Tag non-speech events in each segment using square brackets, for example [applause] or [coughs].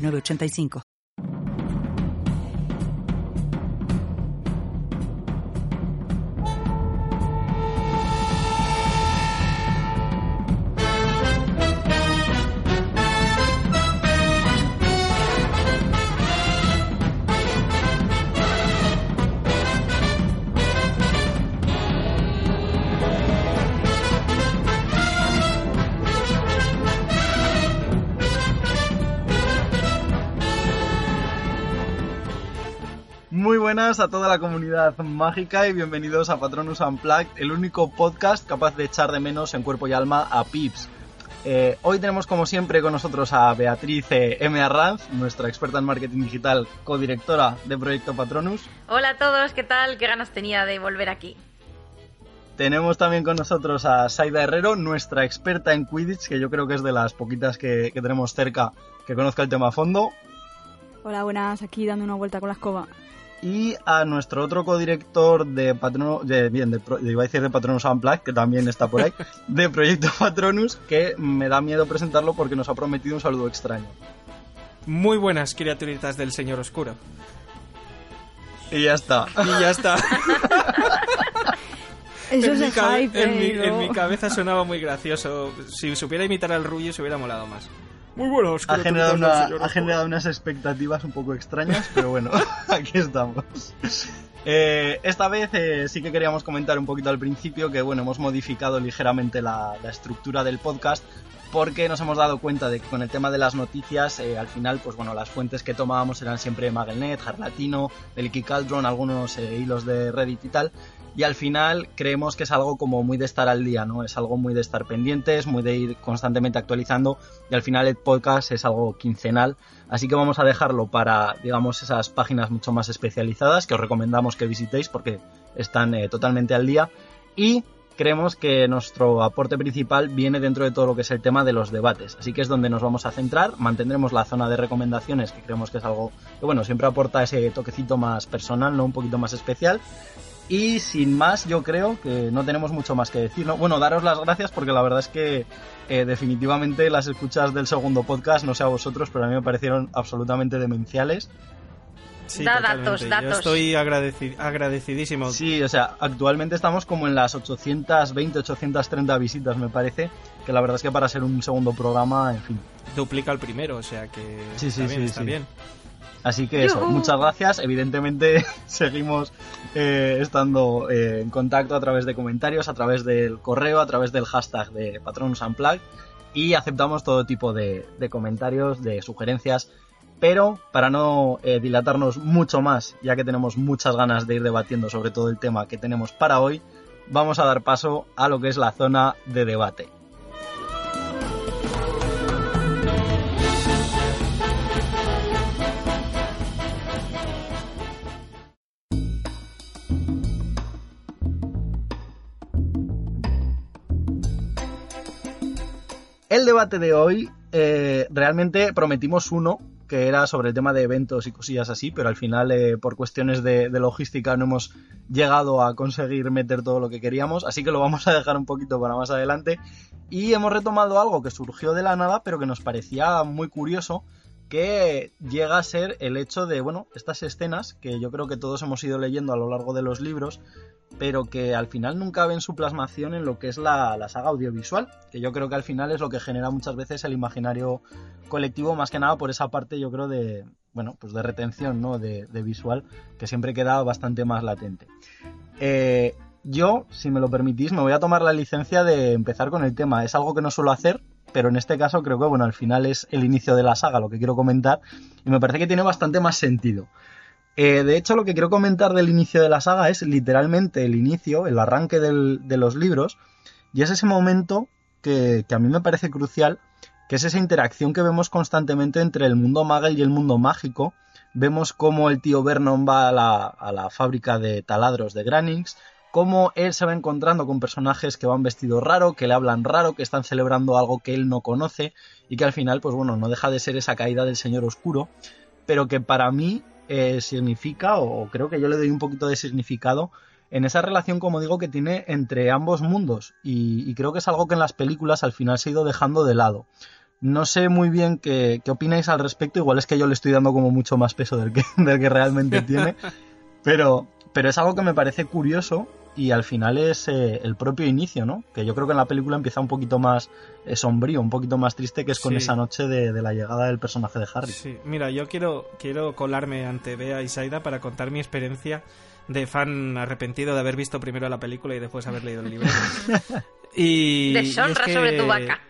8985. Buenas a toda la comunidad mágica y bienvenidos a Patronus Unplugged, el único podcast capaz de echar de menos en cuerpo y alma a Pips. Eh, hoy tenemos como siempre con nosotros a Beatriz M. Arranz, nuestra experta en marketing digital, codirectora de Proyecto Patronus. Hola a todos, ¿qué tal? ¿Qué ganas tenía de volver aquí? Tenemos también con nosotros a Saida Herrero, nuestra experta en Quidditch, que yo creo que es de las poquitas que, que tenemos cerca que conozca el tema a fondo. Hola, buenas, aquí dando una vuelta con la escoba. Y a nuestro otro codirector de Patronus, de, bien, de, iba a decir de Patronus Unplugged, que también está por ahí, [laughs] de Proyecto Patronus, que me da miedo presentarlo porque nos ha prometido un saludo extraño. Muy buenas criaturitas del Señor Oscuro. Y ya está. Y ya está. [laughs] Eso en, es mi hype, en, mi, en cabeza sonaba muy gracioso. Si supiera imitar al Rullo se hubiera molado más. Muy buenas Ha generado, una- ha generado unas expectativas un poco extrañas, pero bueno, [laughs] aquí estamos. Eh, esta vez eh, sí que queríamos comentar un poquito al principio que bueno, hemos modificado ligeramente la, la estructura del podcast porque nos hemos dado cuenta de que con el tema de las noticias, eh, al final, pues bueno, las fuentes que tomábamos eran siempre Magelnet, Harlatino, el Caldron, algunos eh, hilos de Reddit y tal. Y al final creemos que es algo como muy de estar al día, ¿no? Es algo muy de estar pendientes, muy de ir constantemente actualizando. Y al final el podcast es algo quincenal. Así que vamos a dejarlo para, digamos, esas páginas mucho más especializadas que os recomendamos que visitéis porque están eh, totalmente al día. Y creemos que nuestro aporte principal viene dentro de todo lo que es el tema de los debates. Así que es donde nos vamos a centrar. Mantendremos la zona de recomendaciones, que creemos que es algo que, bueno, siempre aporta ese toquecito más personal, ¿no? Un poquito más especial. Y sin más, yo creo que no tenemos mucho más que decir. ¿no? Bueno, daros las gracias porque la verdad es que eh, definitivamente las escuchas del segundo podcast, no sé a vosotros, pero a mí me parecieron absolutamente demenciales. Sí, Da totalmente. datos, Yo datos. estoy agradeci- agradecidísimo. Sí, o sea, actualmente estamos como en las 820, 830 visitas, me parece. Que la verdad es que para ser un segundo programa, en fin. Duplica el primero, o sea que Sí, sí, está bien, sí, está sí. bien. Así que eso, muchas gracias. Evidentemente [laughs] seguimos eh, estando eh, en contacto a través de comentarios, a través del correo, a través del hashtag de Patronus Unplugged y aceptamos todo tipo de, de comentarios, de sugerencias. Pero para no eh, dilatarnos mucho más, ya que tenemos muchas ganas de ir debatiendo sobre todo el tema que tenemos para hoy, vamos a dar paso a lo que es la zona de debate. El debate de hoy, eh, realmente prometimos uno, que era sobre el tema de eventos y cosillas así, pero al final, eh, por cuestiones de, de logística, no hemos llegado a conseguir meter todo lo que queríamos, así que lo vamos a dejar un poquito para más adelante. Y hemos retomado algo que surgió de la nada, pero que nos parecía muy curioso, que llega a ser el hecho de, bueno, estas escenas que yo creo que todos hemos ido leyendo a lo largo de los libros, pero que al final nunca ven su plasmación en lo que es la, la saga audiovisual, que yo creo que al final es lo que genera muchas veces el imaginario colectivo, más que nada por esa parte yo creo de, bueno, pues de retención, ¿no? De, de visual, que siempre queda bastante más latente. Eh, yo, si me lo permitís, me voy a tomar la licencia de empezar con el tema. Es algo que no suelo hacer, pero en este caso creo que, bueno, al final es el inicio de la saga lo que quiero comentar y me parece que tiene bastante más sentido. Eh, de hecho, lo que quiero comentar del inicio de la saga es literalmente el inicio, el arranque de los libros, y es ese momento que, que a mí me parece crucial que es esa interacción que vemos constantemente entre el mundo magel y el mundo mágico. Vemos cómo el tío Vernon va a la, a la fábrica de taladros de Granix, cómo él se va encontrando con personajes que van vestidos raro, que le hablan raro, que están celebrando algo que él no conoce y que al final, pues bueno, no deja de ser esa caída del Señor Oscuro, pero que para mí eh, significa, o creo que yo le doy un poquito de significado, en esa relación, como digo, que tiene entre ambos mundos. Y, creo que es algo que en las películas al final se ha ido dejando de lado. No sé muy bien qué, qué opináis al respecto, igual es que yo le estoy dando como mucho más peso del que, [laughs] del que realmente tiene, [laughs] pero, pero es algo que me parece curioso y al final es eh, el propio inicio, ¿no? Que yo creo que en la película empieza un poquito más eh, sombrío, un poquito más triste, que es con esa noche de, la llegada del personaje de Harry. Sí, mira, yo quiero, quiero colarme ante Bea y Saida para contar mi experiencia de fan arrepentido de haber visto primero la película y después haber leído el libro. [laughs] y, Deshonra sobre tu vaca.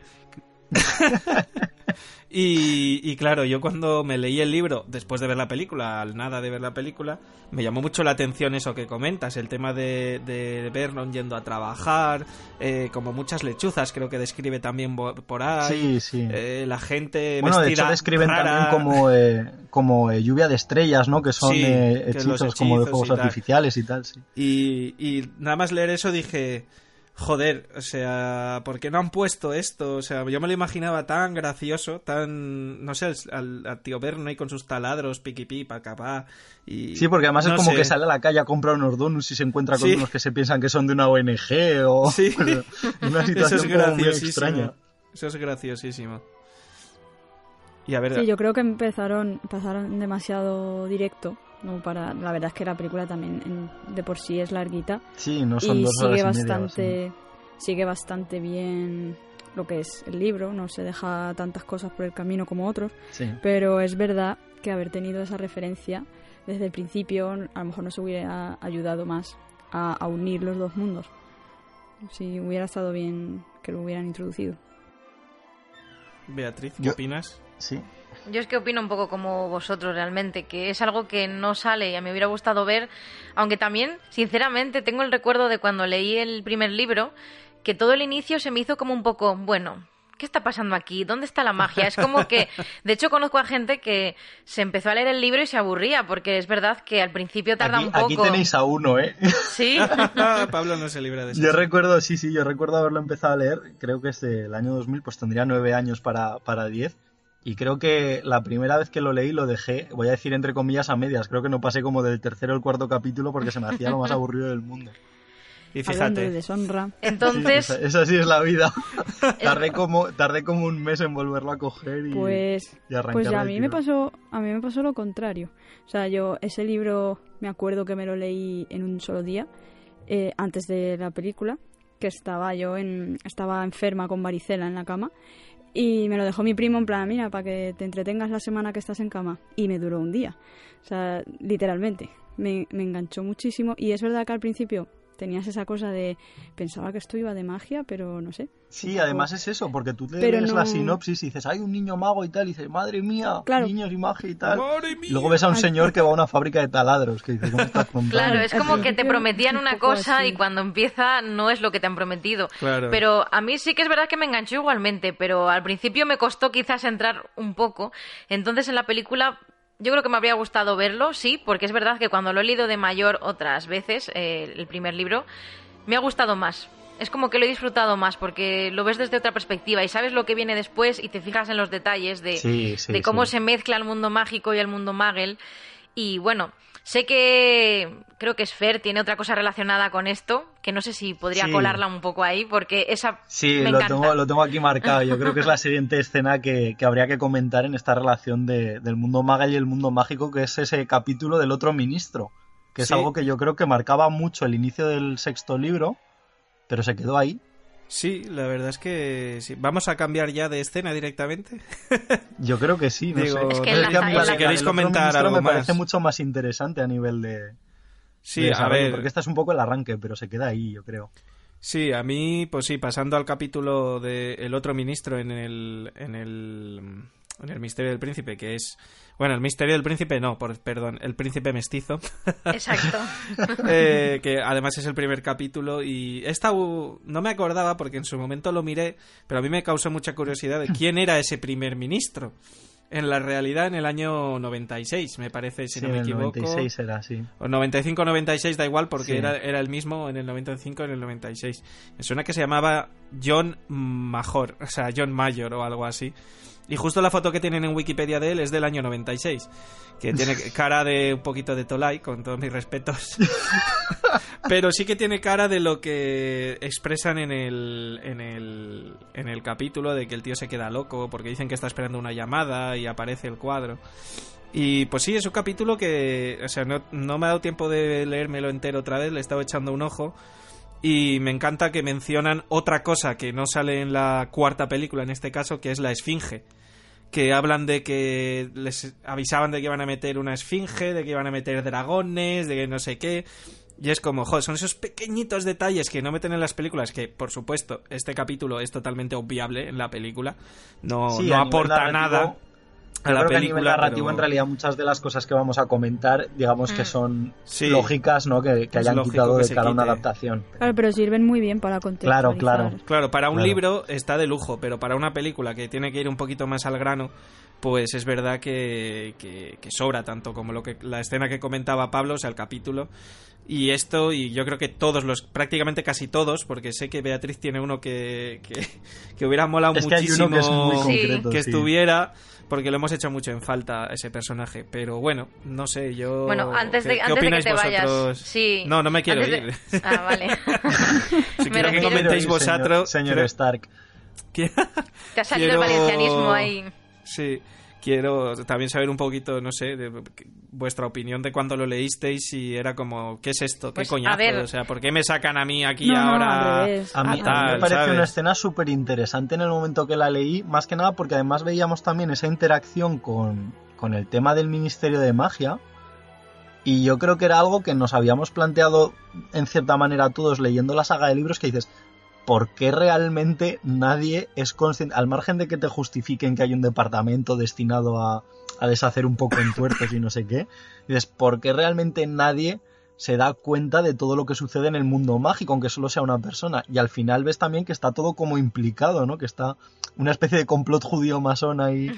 [laughs] Y, claro, yo cuando me leí el libro, después de ver la película, al nada de ver la película, me llamó mucho la atención eso que comentas, el tema de, de Vernon yendo a trabajar, eh, como muchas lechuzas, creo que describe también por ahí. Sí, sí. Eh, la gente. Bueno, de hecho, describen también como, eh, como lluvia de estrellas, ¿no? Que son hechizos, como de fuegos artificiales y tal, sí. Y, y nada más leer eso dije joder, o sea, ¿por qué no han puesto esto? O sea, yo me lo imaginaba tan gracioso, tan, no sé, al, tío Berno ahí con sus taladros, piqui pa y... Sí, porque además es como que sale a la calle a comprar unos donuts y se encuentra con unos que se piensan que son de una ONG o... [laughs] Sí. [laughs] una situación Eso es muy extraña. Eso es graciosísimo. Y a ver... Sí, yo creo que empezaron, pasaron demasiado directo no para la verdad es que la película también de por sí es larguita. Sí no son y dos sigue bastante sigue bastante bien lo que es el libro no se deja tantas cosas por el camino como otros pero es verdad que haber tenido esa referencia desde el principio a lo mejor nos hubiera ayudado más a, unir los dos mundos si hubiera estado bien que lo hubieran introducido. Beatriz ¿qué opinas? Sí yo es que opino un poco como vosotros realmente, que es algo que no sale y a mí me hubiera gustado ver, aunque también, sinceramente, tengo el recuerdo de cuando leí el primer libro, que todo el inicio se me hizo como un poco, bueno, ¿qué está pasando aquí? ¿Dónde está la magia? Es como que, de hecho, conozco a gente que se empezó a leer el libro y se aburría, porque es verdad que al principio tarda un poco. Aquí tenéis a uno, ¿eh? Sí. [laughs] [laughs] Pablo no se libra de eso. Yo recuerdo, sí, sí, yo recuerdo haberlo empezado a leer, creo que es del año 2000, pues tendría nueve años para, para diez. Y creo que la primera vez que lo leí lo dejé, voy a decir entre comillas a medias, creo que no pasé como del tercero al cuarto capítulo porque se me hacía lo más [laughs] aburrido del mundo. Y fíjate. De deshonra. Entonces. esa, sí es la vida. [laughs] tardé, como, tardé como un mes en volverlo a coger y, pues, Pues a mí, me pasó, a mí me pasó lo contrario. O sea, yo ese libro me acuerdo que me lo leí en un solo día, eh, antes de la película, que estaba yo en, estaba enferma con varicela en la cama y me lo dejó mi primo en plan, mira, para que te entretengas la semana que estás en cama. Y me duró un día. O sea, literalmente. Me, me enganchó muchísimo. Y es verdad que al principio tenías esa cosa de pensaba que esto iba de magia, pero no sé. Sí, además es eso, porque tú lees la sinopsis y dices, hay un niño mago y tal, y dices, madre mía, niños y magia y tal. Y luego ves a un señor que va a una fábrica de taladros, que dices, ¿cómo estás [laughs] Claro, es como que te prometían una cosa y cuando empieza no es lo que te han prometido. Pero a mí sí que es verdad que me enganchó igualmente, pero al principio me costó quizás entrar un poco. Entonces en la película yo creo que me habría gustado verlo, sí, porque es verdad que cuando lo he leído de mayor otras veces, eh, el primer libro, me ha gustado más. Es como que lo he disfrutado más porque lo ves desde otra perspectiva y sabes lo que viene después y te fijas en los detalles de, de cómo se mezcla el mundo mágico y el mundo magel. Y bueno, Sé que creo que Sfer tiene otra cosa relacionada con esto, que no sé si podría colarla un poco ahí, porque esa sí, me lo, tengo, lo tengo aquí marcado. Yo creo que es la [laughs] siguiente escena que, habría que comentar en esta relación del mundo maga y el mundo mágico, que es ese capítulo del otro ministro, que es algo que yo creo que marcaba mucho el inicio del sexto libro, pero se quedó ahí. Sí, la verdad es que sí. ¿Vamos a cambiar ya de escena directamente? [laughs] Yo creo que sí, no sé. Es que si queréis comentar algo me parece mucho más interesante a nivel de... Sí, a ver... Porque este es un poco el arranque, pero se queda ahí, yo creo. Sí, a mí, pues sí, pasando al capítulo del otro ministro en el, en el en El misterio del príncipe, que es... Bueno, el misterio del príncipe no, por, perdón, el príncipe mestizo. [laughs] Exacto. Eh, que además es el primer capítulo y esta no me acordaba porque en su momento lo miré, pero a mí me causó mucha curiosidad de quién era ese primer ministro en la realidad en el año 96, me parece, si no me equivoco. En el 96 era, así. O 95 96 da igual porque era, era el mismo en el 95 en el 96. Me suena que se llamaba John Major, o sea, John Mayor o algo así. Y justo la foto que tienen en Wikipedia de él es del año 96, que tiene [laughs] cara de un poquito de Tolai, con todos mis respetos. [laughs] Pero sí que tiene cara de lo que expresan en el, en el, en el capítulo, de que el tío se queda loco porque dicen que está esperando una llamada y aparece el cuadro. Y pues sí, es un capítulo que, o sea, no, no me ha dado tiempo de leérmelo entero otra vez, le he estado echando un ojo. Y me encanta que mencionan otra cosa que no sale en la cuarta película, en este caso, que es la esfinge que hablan de que les avisaban de que iban a meter una esfinge, de que iban a meter dragones, de que no sé qué. Y es como, joder, son esos pequeñitos detalles que no meten en las películas, que por supuesto, este capítulo es totalmente obviable en la película, no, no aporta nada a la película, que a nivel narrativo, en realidad, muchas de las cosas que vamos a comentar, digamos que mm. son lógicas, ¿no? Que, hayan quitado de cada una adaptación. Claro, pero sirven muy bien para contextualizar. Claro, claro. Claro, para un libro está de lujo, pero para una película que tiene que ir un poquito más al grano, pues es verdad que, que, sobra tanto como lo que la escena que comentaba Pablo, o sea, el capítulo. Y esto, y yo creo que todos los, prácticamente casi todos, porque sé que Beatriz tiene uno que, que, [laughs] hubiera molado muchísimo que, estuviera porque lo hemos hecho mucho en falta ese personaje. Pero bueno, no sé, yo. Bueno, antes de, antes de que te vayas. Sí. No, no me quiero ir. Ah, vale. [laughs] si [laughs] quiero que comentéis vosotros. Señor, Stark. Te ha salido el valencianismo ahí. Sí quiero también saber un poquito, no sé, de vuestra opinión de cuando lo leísteis y era como, ¿qué es esto? ¿Qué pues, coñazo? O sea, ¿por qué me sacan a mí aquí ahora? a, mí, me parece una escena súper interesante en el momento que la leí, más que nada porque además veíamos también esa interacción con, con el tema del Ministerio de Magia. Y yo creo que era algo que nos habíamos planteado en cierta manera todos leyendo la saga de libros que dices, ¿por qué realmente nadie es consciente, al margen de que te justifiquen que hay un departamento destinado a, deshacer un poco en tuertos y no sé qué, dices, ¿por qué realmente nadie se da cuenta de todo lo que sucede en el mundo mágico, aunque solo sea una persona? Y al final ves también que está todo como implicado, ¿no? Que está una especie de complot judío masón ahí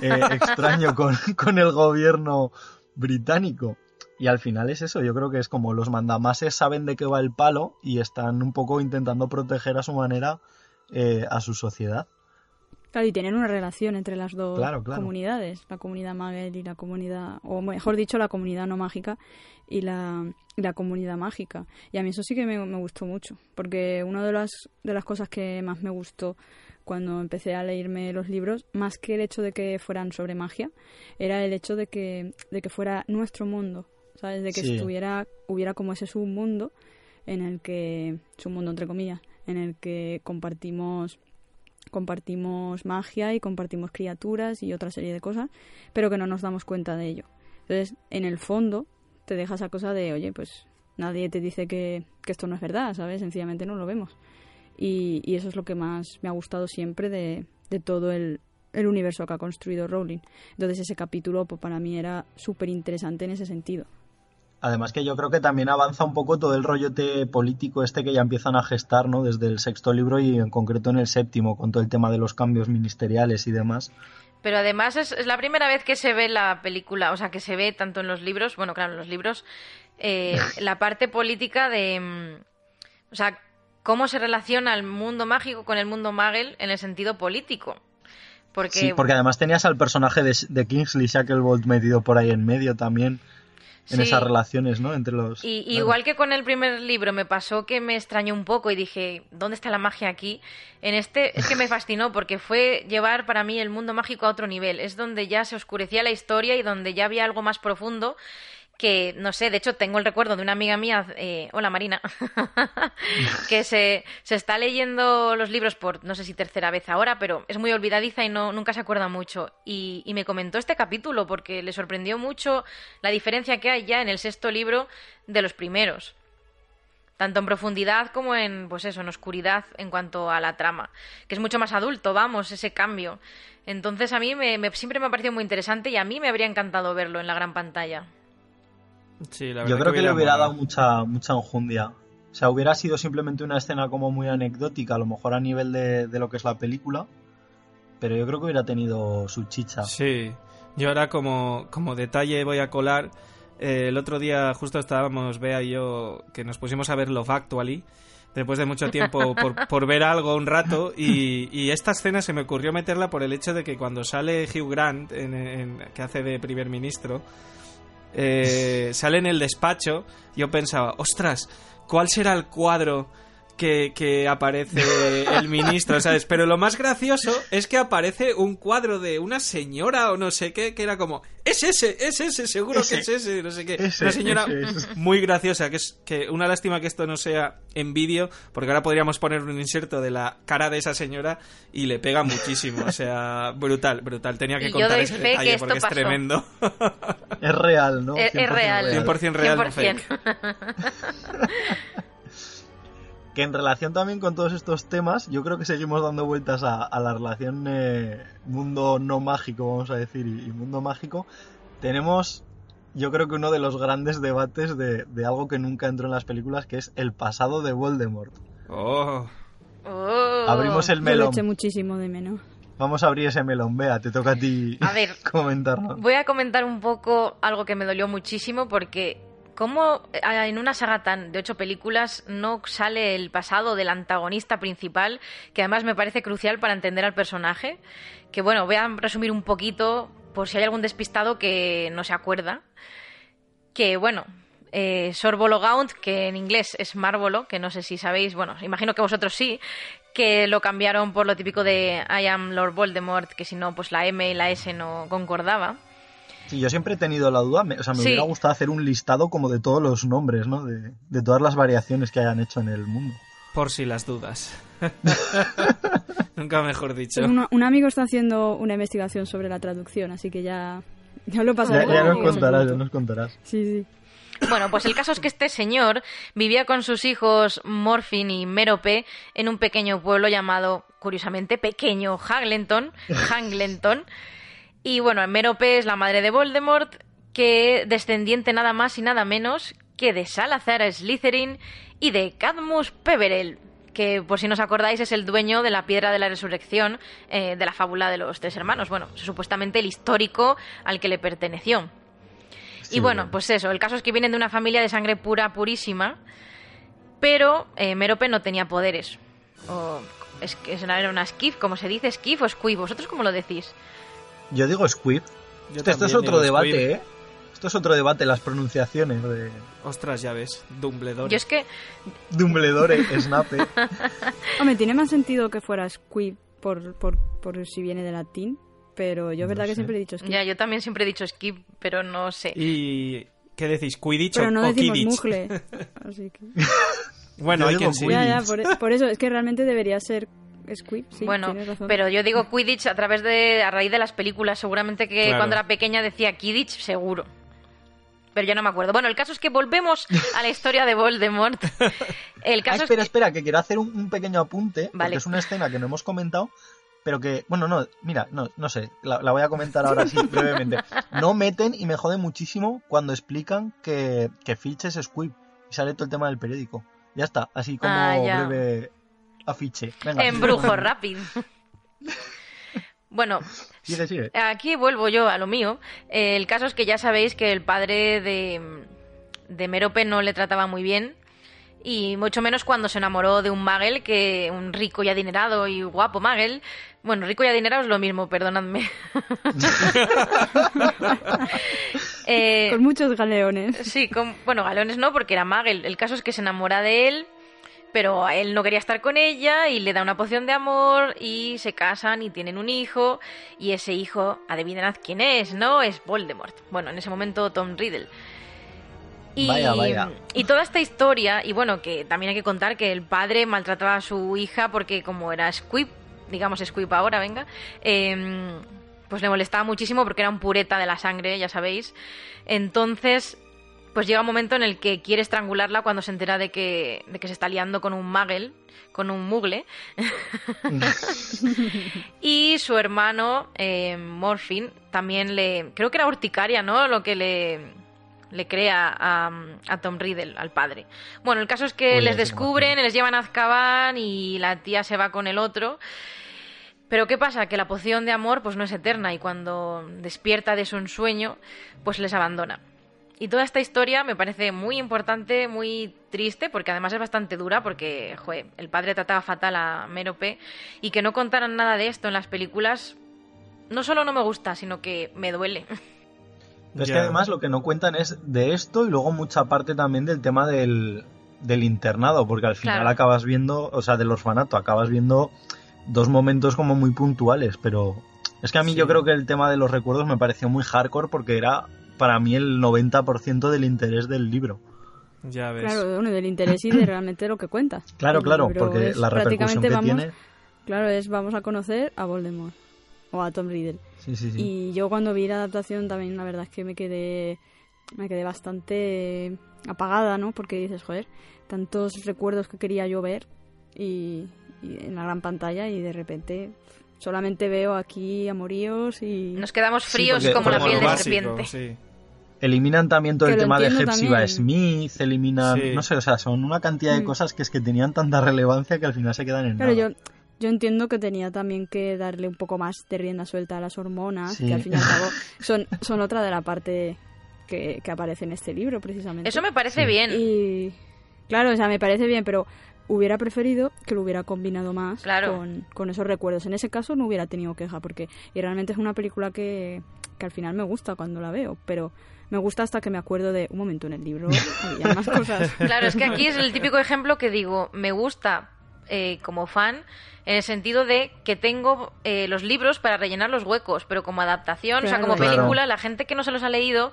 eh, [laughs] extraño con, con el gobierno británico. Y al final es eso, yo creo que es como los mandamases saben de qué va el palo y están un poco intentando proteger a su manera eh, a su sociedad. Claro, y tienen una relación entre las dos comunidades, la comunidad Magel y la comunidad, o mejor dicho, la comunidad no mágica y la, la comunidad mágica. Y a mí eso sí que me, me, gustó mucho, porque una de las, de las cosas que más me gustó cuando empecé a leerme los libros, más que el hecho de que fueran sobre magia, era el hecho de que, de que fuera nuestro mundo, ¿sabes? De que estuviera, hubiera como ese submundo en el que, submundo entre comillas, en el que compartimos compartimos magia y compartimos criaturas y otra serie de cosas, pero que no nos damos cuenta de ello. Entonces, en el fondo, te deja esa cosa de, oye, pues nadie te dice que, que esto no es verdad, ¿sabes? Sencillamente no lo vemos. Y, y, eso es lo que más me ha gustado siempre de, de todo el, el universo que ha construido Rowling. Entonces ese capítulo pues, para mí era súper interesante en ese sentido. Además que yo creo que también avanza un poco todo el rollote político este que ya empiezan a gestar, ¿no? Desde el sexto libro y en concreto en el séptimo, con todo el tema de los cambios ministeriales y demás. Pero además es, la primera vez que se ve la película, o sea, que se ve tanto en los libros, bueno, claro, en los libros, eh, [laughs] la parte política de... Mm, o sea, cómo se relaciona el mundo mágico con el mundo magel en el sentido político. Porque... Sí, porque además tenías al personaje de, de Kingsley Shacklebolt metido por ahí en medio también en esas relaciones, ¿no? Entre los. Y, Igual que con el primer libro me pasó que me extrañó un poco y dije, ¿dónde está la magia aquí? En este es que me [laughs] fascinó porque fue llevar para mí el mundo mágico a otro nivel. Es donde ya se oscurecía la historia y donde ya había algo más profundo que no sé, de hecho tengo el recuerdo de una amiga mía, eh, hola Marina, [laughs] que se, se, está leyendo los libros por no sé si tercera vez ahora, pero es muy olvidadiza y no, nunca se acuerda mucho. Y, y me comentó este capítulo porque le sorprendió mucho la diferencia que hay ya en el sexto libro de los primeros. tanto en profundidad como en, pues eso, en oscuridad en cuanto a la trama, que es mucho más adulto, vamos, ese cambio. Entonces a mí me, siempre me ha parecido muy interesante y a mí me habría encantado verlo en la gran pantalla. Yo creo que, le hubiera dado mucha, mucha enjundia. O sea, hubiera sido simplemente una escena como muy anecdótica, a lo mejor a nivel de, de lo que es la película, pero yo creo que hubiera tenido su chicha. Sí, yo ahora como, como detalle voy a colar eh, el otro día justo estábamos, Bea y yo, que nos pusimos a ver Love Actually, después de mucho tiempo [laughs] por, ver algo un rato, y, esta escena se me ocurrió meterla por el hecho de que cuando sale Hugh Grant, que hace de primer ministro, eh, sale en el despacho, yo pensaba, ostras, ¿cuál será el cuadro que, aparece el ministro, ¿sabes? Pero lo más gracioso es que aparece un cuadro de una señora o no sé qué, que era como, es ese, es ese, seguro que es ese, no sé qué. una señora muy graciosa, que es que una lástima que esto no sea en vídeo, porque ahora podríamos poner un inserto de la cara de esa señora y le pega muchísimo, o sea, brutal, brutal. Tenía que contar ese detalle porque es tremendo. Es real, ¿no? Es, real. 100% real, 100%. fake. [laughs] Que en relación también con todos estos temas, yo creo que seguimos dando vueltas a, la relación eh, mundo no mágico, vamos a decir, y, mundo mágico. Tenemos, yo creo que uno de los grandes debates de, algo que nunca entró en las películas, que es el pasado de Voldemort. Oh. oh. Abrimos el melón. Yo muchísimo de menos. Vamos a abrir ese melón, Vea, te toca a ti a ver, [laughs] comentarlo. Voy a comentar un poco algo que me dolió muchísimo porque ¿Cómo eh, en una saga tan de ocho películas no sale el pasado del antagonista principal, que además me parece crucial para entender al personaje? Que bueno, voy a resumir un poquito por si hay algún despistado que no se acuerda. Que bueno, eh, Sorbolo Gaunt, que en inglés es Márvolo, que no sé si sabéis, bueno, imagino que vosotros sí, que lo cambiaron por lo típico de I am Lord Voldemort, que si no, pues la M y la S no concordaba. Sí, yo siempre he tenido la duda, o sea, me hubiera gustado hacer un listado como de todos los nombres, ¿no? De, todas las variaciones que hayan hecho en el mundo. Por si las dudas. [laughs] Nunca mejor dicho. Un, amigo está haciendo una investigación sobre la traducción, así que ya, ya lo pasaré. Ya, ya nos contarás, ya nos contarás. Sí, sí. Bueno, pues el caso es que este señor vivía con sus hijos Morfin y Merope en un pequeño pueblo llamado, curiosamente, pequeño Hanglenton, Hanglenton y bueno, Merope es la madre de Voldemort, que descendiente nada más y nada menos que de Salazar Slytherin y de Cadmus Peverell, que por si no os acordáis es el dueño de la piedra de la resurrección eh, de la fábula de los tres hermanos. Bueno, supuestamente el histórico al que le perteneció. y bueno, pues eso, el caso es que vienen de una familia de sangre pura, purísima, pero eh, Merope no tenía poderes. O es que era una skiff, como se dice, skiff o squib, ¿vosotros cómo lo decís? Yo digo Squib. Esto es otro debate, ¿eh? Esto es otro debate, las pronunciaciones de... Ostras, ya ves, Dumbledore. Yo es que... Dumbledore, [laughs] Snape. Hombre, tiene más sentido que fuera Squib por, por, por si viene de latín, pero yo es verdad que siempre he dicho Skip. Ya, yo también siempre he dicho Skip, pero no sé. ¿Y qué decís? ¿Quidditch pero no o decimos Mugle, [laughs] así que... bueno, hay quien sí. Ya, ya, por, por, eso, es que realmente debería ser bueno, pero yo digo Quidditch a través de, a raíz de las películas. Seguramente que cuando era pequeña decía Quidditch, seguro. Pero yo no me acuerdo. Bueno, el caso es que volvemos a la historia de Voldemort. [laughs] El caso ah, espera, espera, que quiero hacer un, pequeño apunte, porque es una escena que no hemos comentado, pero que, bueno, no, mira, no, no sé, la, voy a comentar ahora sí, [laughs] brevemente. No meten y me jode muchísimo cuando explican que, que Filch es Squib y sale todo el tema del periódico. Ya está, así como ah, breve afiche. Venga, Embrujo [laughs] rápido. Bueno, aquí vuelvo yo a lo mío. el caso es que ya sabéis que el padre de, de Merope no le trataba muy bien. Y mucho menos cuando se enamoró de un Magel, que un rico y adinerado y guapo Magel. Bueno, rico y adinerado es lo mismo, perdonadme. [laughs] Eh, con muchos galeones. Sí, con, bueno, galeones no, porque era Magel. El caso es que se enamora de él pero él no quería estar con ella y le da una poción de amor y se casan y tienen un hijo y ese hijo, adivinad quién es, ¿no? Es Voldemort. Bueno, en ese momento Tom Riddle. Y, y toda esta historia, y bueno, que también hay que contar que el padre maltrataba a su hija porque como era Squib, digamos Squib ahora, venga, em, pues le molestaba muchísimo porque era un pureta de la sangre, ya sabéis. Entonces, pues llega un momento en el que quiere estrangularla cuando se entera de que, de que se está liando con un Magel, con un mugle. [laughs] y su hermano, eh, Morphin, también le... Creo que era urticaria, ¿no? Lo que le, le crea a, a, Tom Riddle, al padre. Bueno, el caso es que les descubren, les llevan a Azkaban y la tía se va con el otro. Pero ¿qué pasa? Que la poción de amor pues no es eterna y cuando despierta de su ensueño, pues les abandona. Y toda esta historia me parece muy importante, muy triste, porque además es bastante dura, porque joder, el padre trataba fatal a Merope y que no contaran nada de esto en las películas, no solo no me gusta, sino que me duele. [laughs] Es que además lo que no cuentan es de esto y luego mucha parte también del tema del, del internado, porque al final acabas viendo, o sea, del orfanato, acabas viendo dos momentos como muy puntuales, pero es que a mí yo creo que el tema de los recuerdos me pareció muy hardcore porque era para mí el 90% del interés del libro. Ya ves. Claro, bueno, del interés y de [coughs] realmente lo que cuenta. Claro, claro, porque la repercusión que tiene... Claro, es vamos a conocer a Voldemort o a Tom Riddle. Sí, sí, sí. Y yo cuando vi la adaptación también la verdad es que me quedé me quedé bastante apagada, ¿no? Porque dices, joder, tantos recuerdos que quería yo ver y, en la gran pantalla y de repente solamente veo aquí amoríos y... Nos quedamos fríos como la piel de serpiente. Eliminan también todo el tema de Hepzibah Smith, eliminan... No sé, o sea, son una cantidad de mm. cosas que es que tenían tanta relevancia que al final se quedan en Pero Yo, yo entiendo que tenía también que darle un poco más de rienda suelta a las hormonas, que al fin y al cabo [laughs] son, son otra de la parte que, que aparece en este libro, precisamente. Eso me parece bien. Y... Claro, o sea, me parece bien, pero hubiera preferido que lo hubiera combinado más con, esos recuerdos. En ese caso no hubiera tenido queja, porque y realmente es una película que, que al final me gusta cuando la veo, pero me gusta hasta que me acuerdo de un momento en el libro [laughs] había más cosas. Claro, es que aquí es el [laughs] típico ejemplo que digo, me gusta eh, como fan en el sentido de que tengo eh, los libros para rellenar los huecos, pero como adaptación, o sea, como película, la gente que no se los ha leído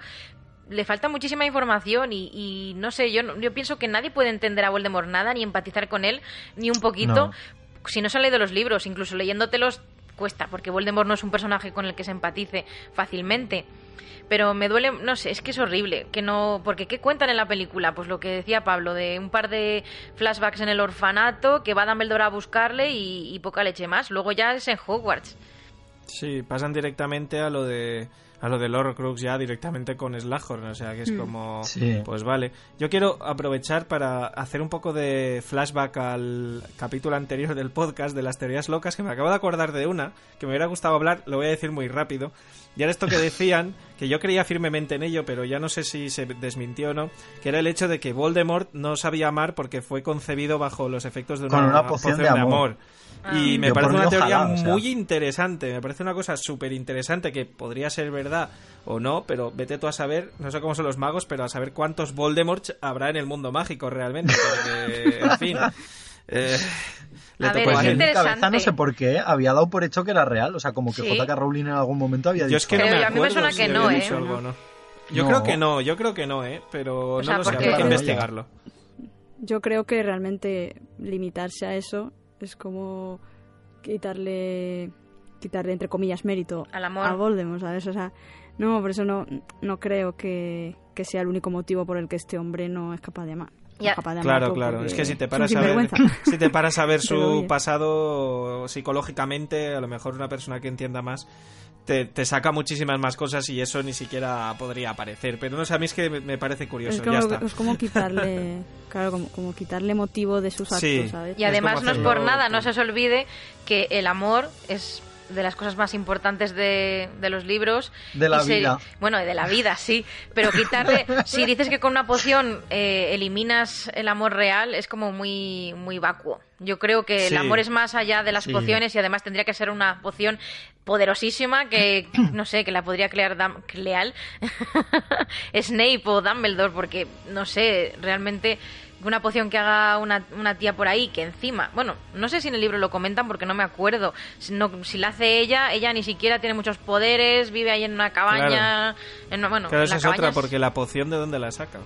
le falta muchísima información y, no sé, yo, yo pienso que nadie puede entender a Voldemort nada, ni empatizar con él, ni un poquito, si no se han leído los libros, incluso leyéndotelos cuesta, porque Voldemort no es un personaje con el que se empatice fácilmente. Pero me duele, no sé, es que es horrible, que no, porque ¿qué cuentan en la película? Pues lo que decía Pablo, de un par de flashbacks en el orfanato, que va Dumbledore a buscarle y, y poca leche más. Luego ya es en Hogwarts. Sí, pasan directamente a lo de a lo del Horrocrux ya directamente con Slughorn, o sea que es mm. como, pues vale. Yo quiero aprovechar para hacer un poco de flashback al capítulo anterior del podcast de las teorías locas, que me acabo de acordar de una, que me hubiera gustado hablar, lo voy a decir muy rápido. Y era esto que [laughs] decían, que yo creía firmemente en ello, pero ya no sé si se desmintió o no, que era el hecho de que Voldemort no sabía amar porque fue concebido bajo los efectos de una, poción, de amor. Ah. Y me parece una teoría muy interesante, me parece una cosa súper interesante que podría ser verdad o no, pero vete tú a saber, no sé cómo son los magos, pero a saber cuántos Voldemort habrá en el mundo mágico realmente, porque, en [laughs] fin... Eh, a ver, es interesante. no sé por qué, había dado por hecho que era real. O sea, como que J.K. Rowling en algún momento había dicho. Yo es que no me acuerdo, a mí me suena que no, ¿eh? Yo creo que no, yo creo que no, ¿eh? Pero no lo sé, hay que investigarlo. Yo creo que realmente limitarse a eso es como quitarle quitarle entre comillas mérito Al amor. a Voldemort, ¿sabes? O sea, no, por eso no, no creo que, que sea el único motivo por el que este hombre no es capaz de amar. claro, claro. Es que [laughs] si te paras a ver, si [laughs] te paras a ver su pasado psicológicamente, a lo mejor una persona que entienda más te, saca muchísimas más cosas y eso ni siquiera podría aparecer. Pero no sé, a mí es que me, parece curioso. Es como, ya está. es como quitarle, [laughs] claro, como, quitarle motivo de sus actos, ¿sabes? Y además no es por nada, no se os olvide que el amor es de las cosas más importantes de, de los libros. De la vida. Bueno, de la vida, sí. Pero quitarle, [laughs] si dices que con una poción eh, eliminas el amor real, es como muy, muy vacuo. Yo creo que el amor es más allá de las pociones y además tendría que ser una poción poderosísima que, [coughs] no sé, que la podría crear Cleal, [laughs] Snape o Dumbledore, porque, no sé, realmente una poción que haga una, una, tía por ahí que encima, bueno, no sé si en el libro lo comentan porque no me acuerdo, si, si la hace ella, ella ni siquiera tiene muchos poderes, vive ahí en una cabaña, en, bueno, claro, esa es otra porque la poción de dónde la saca.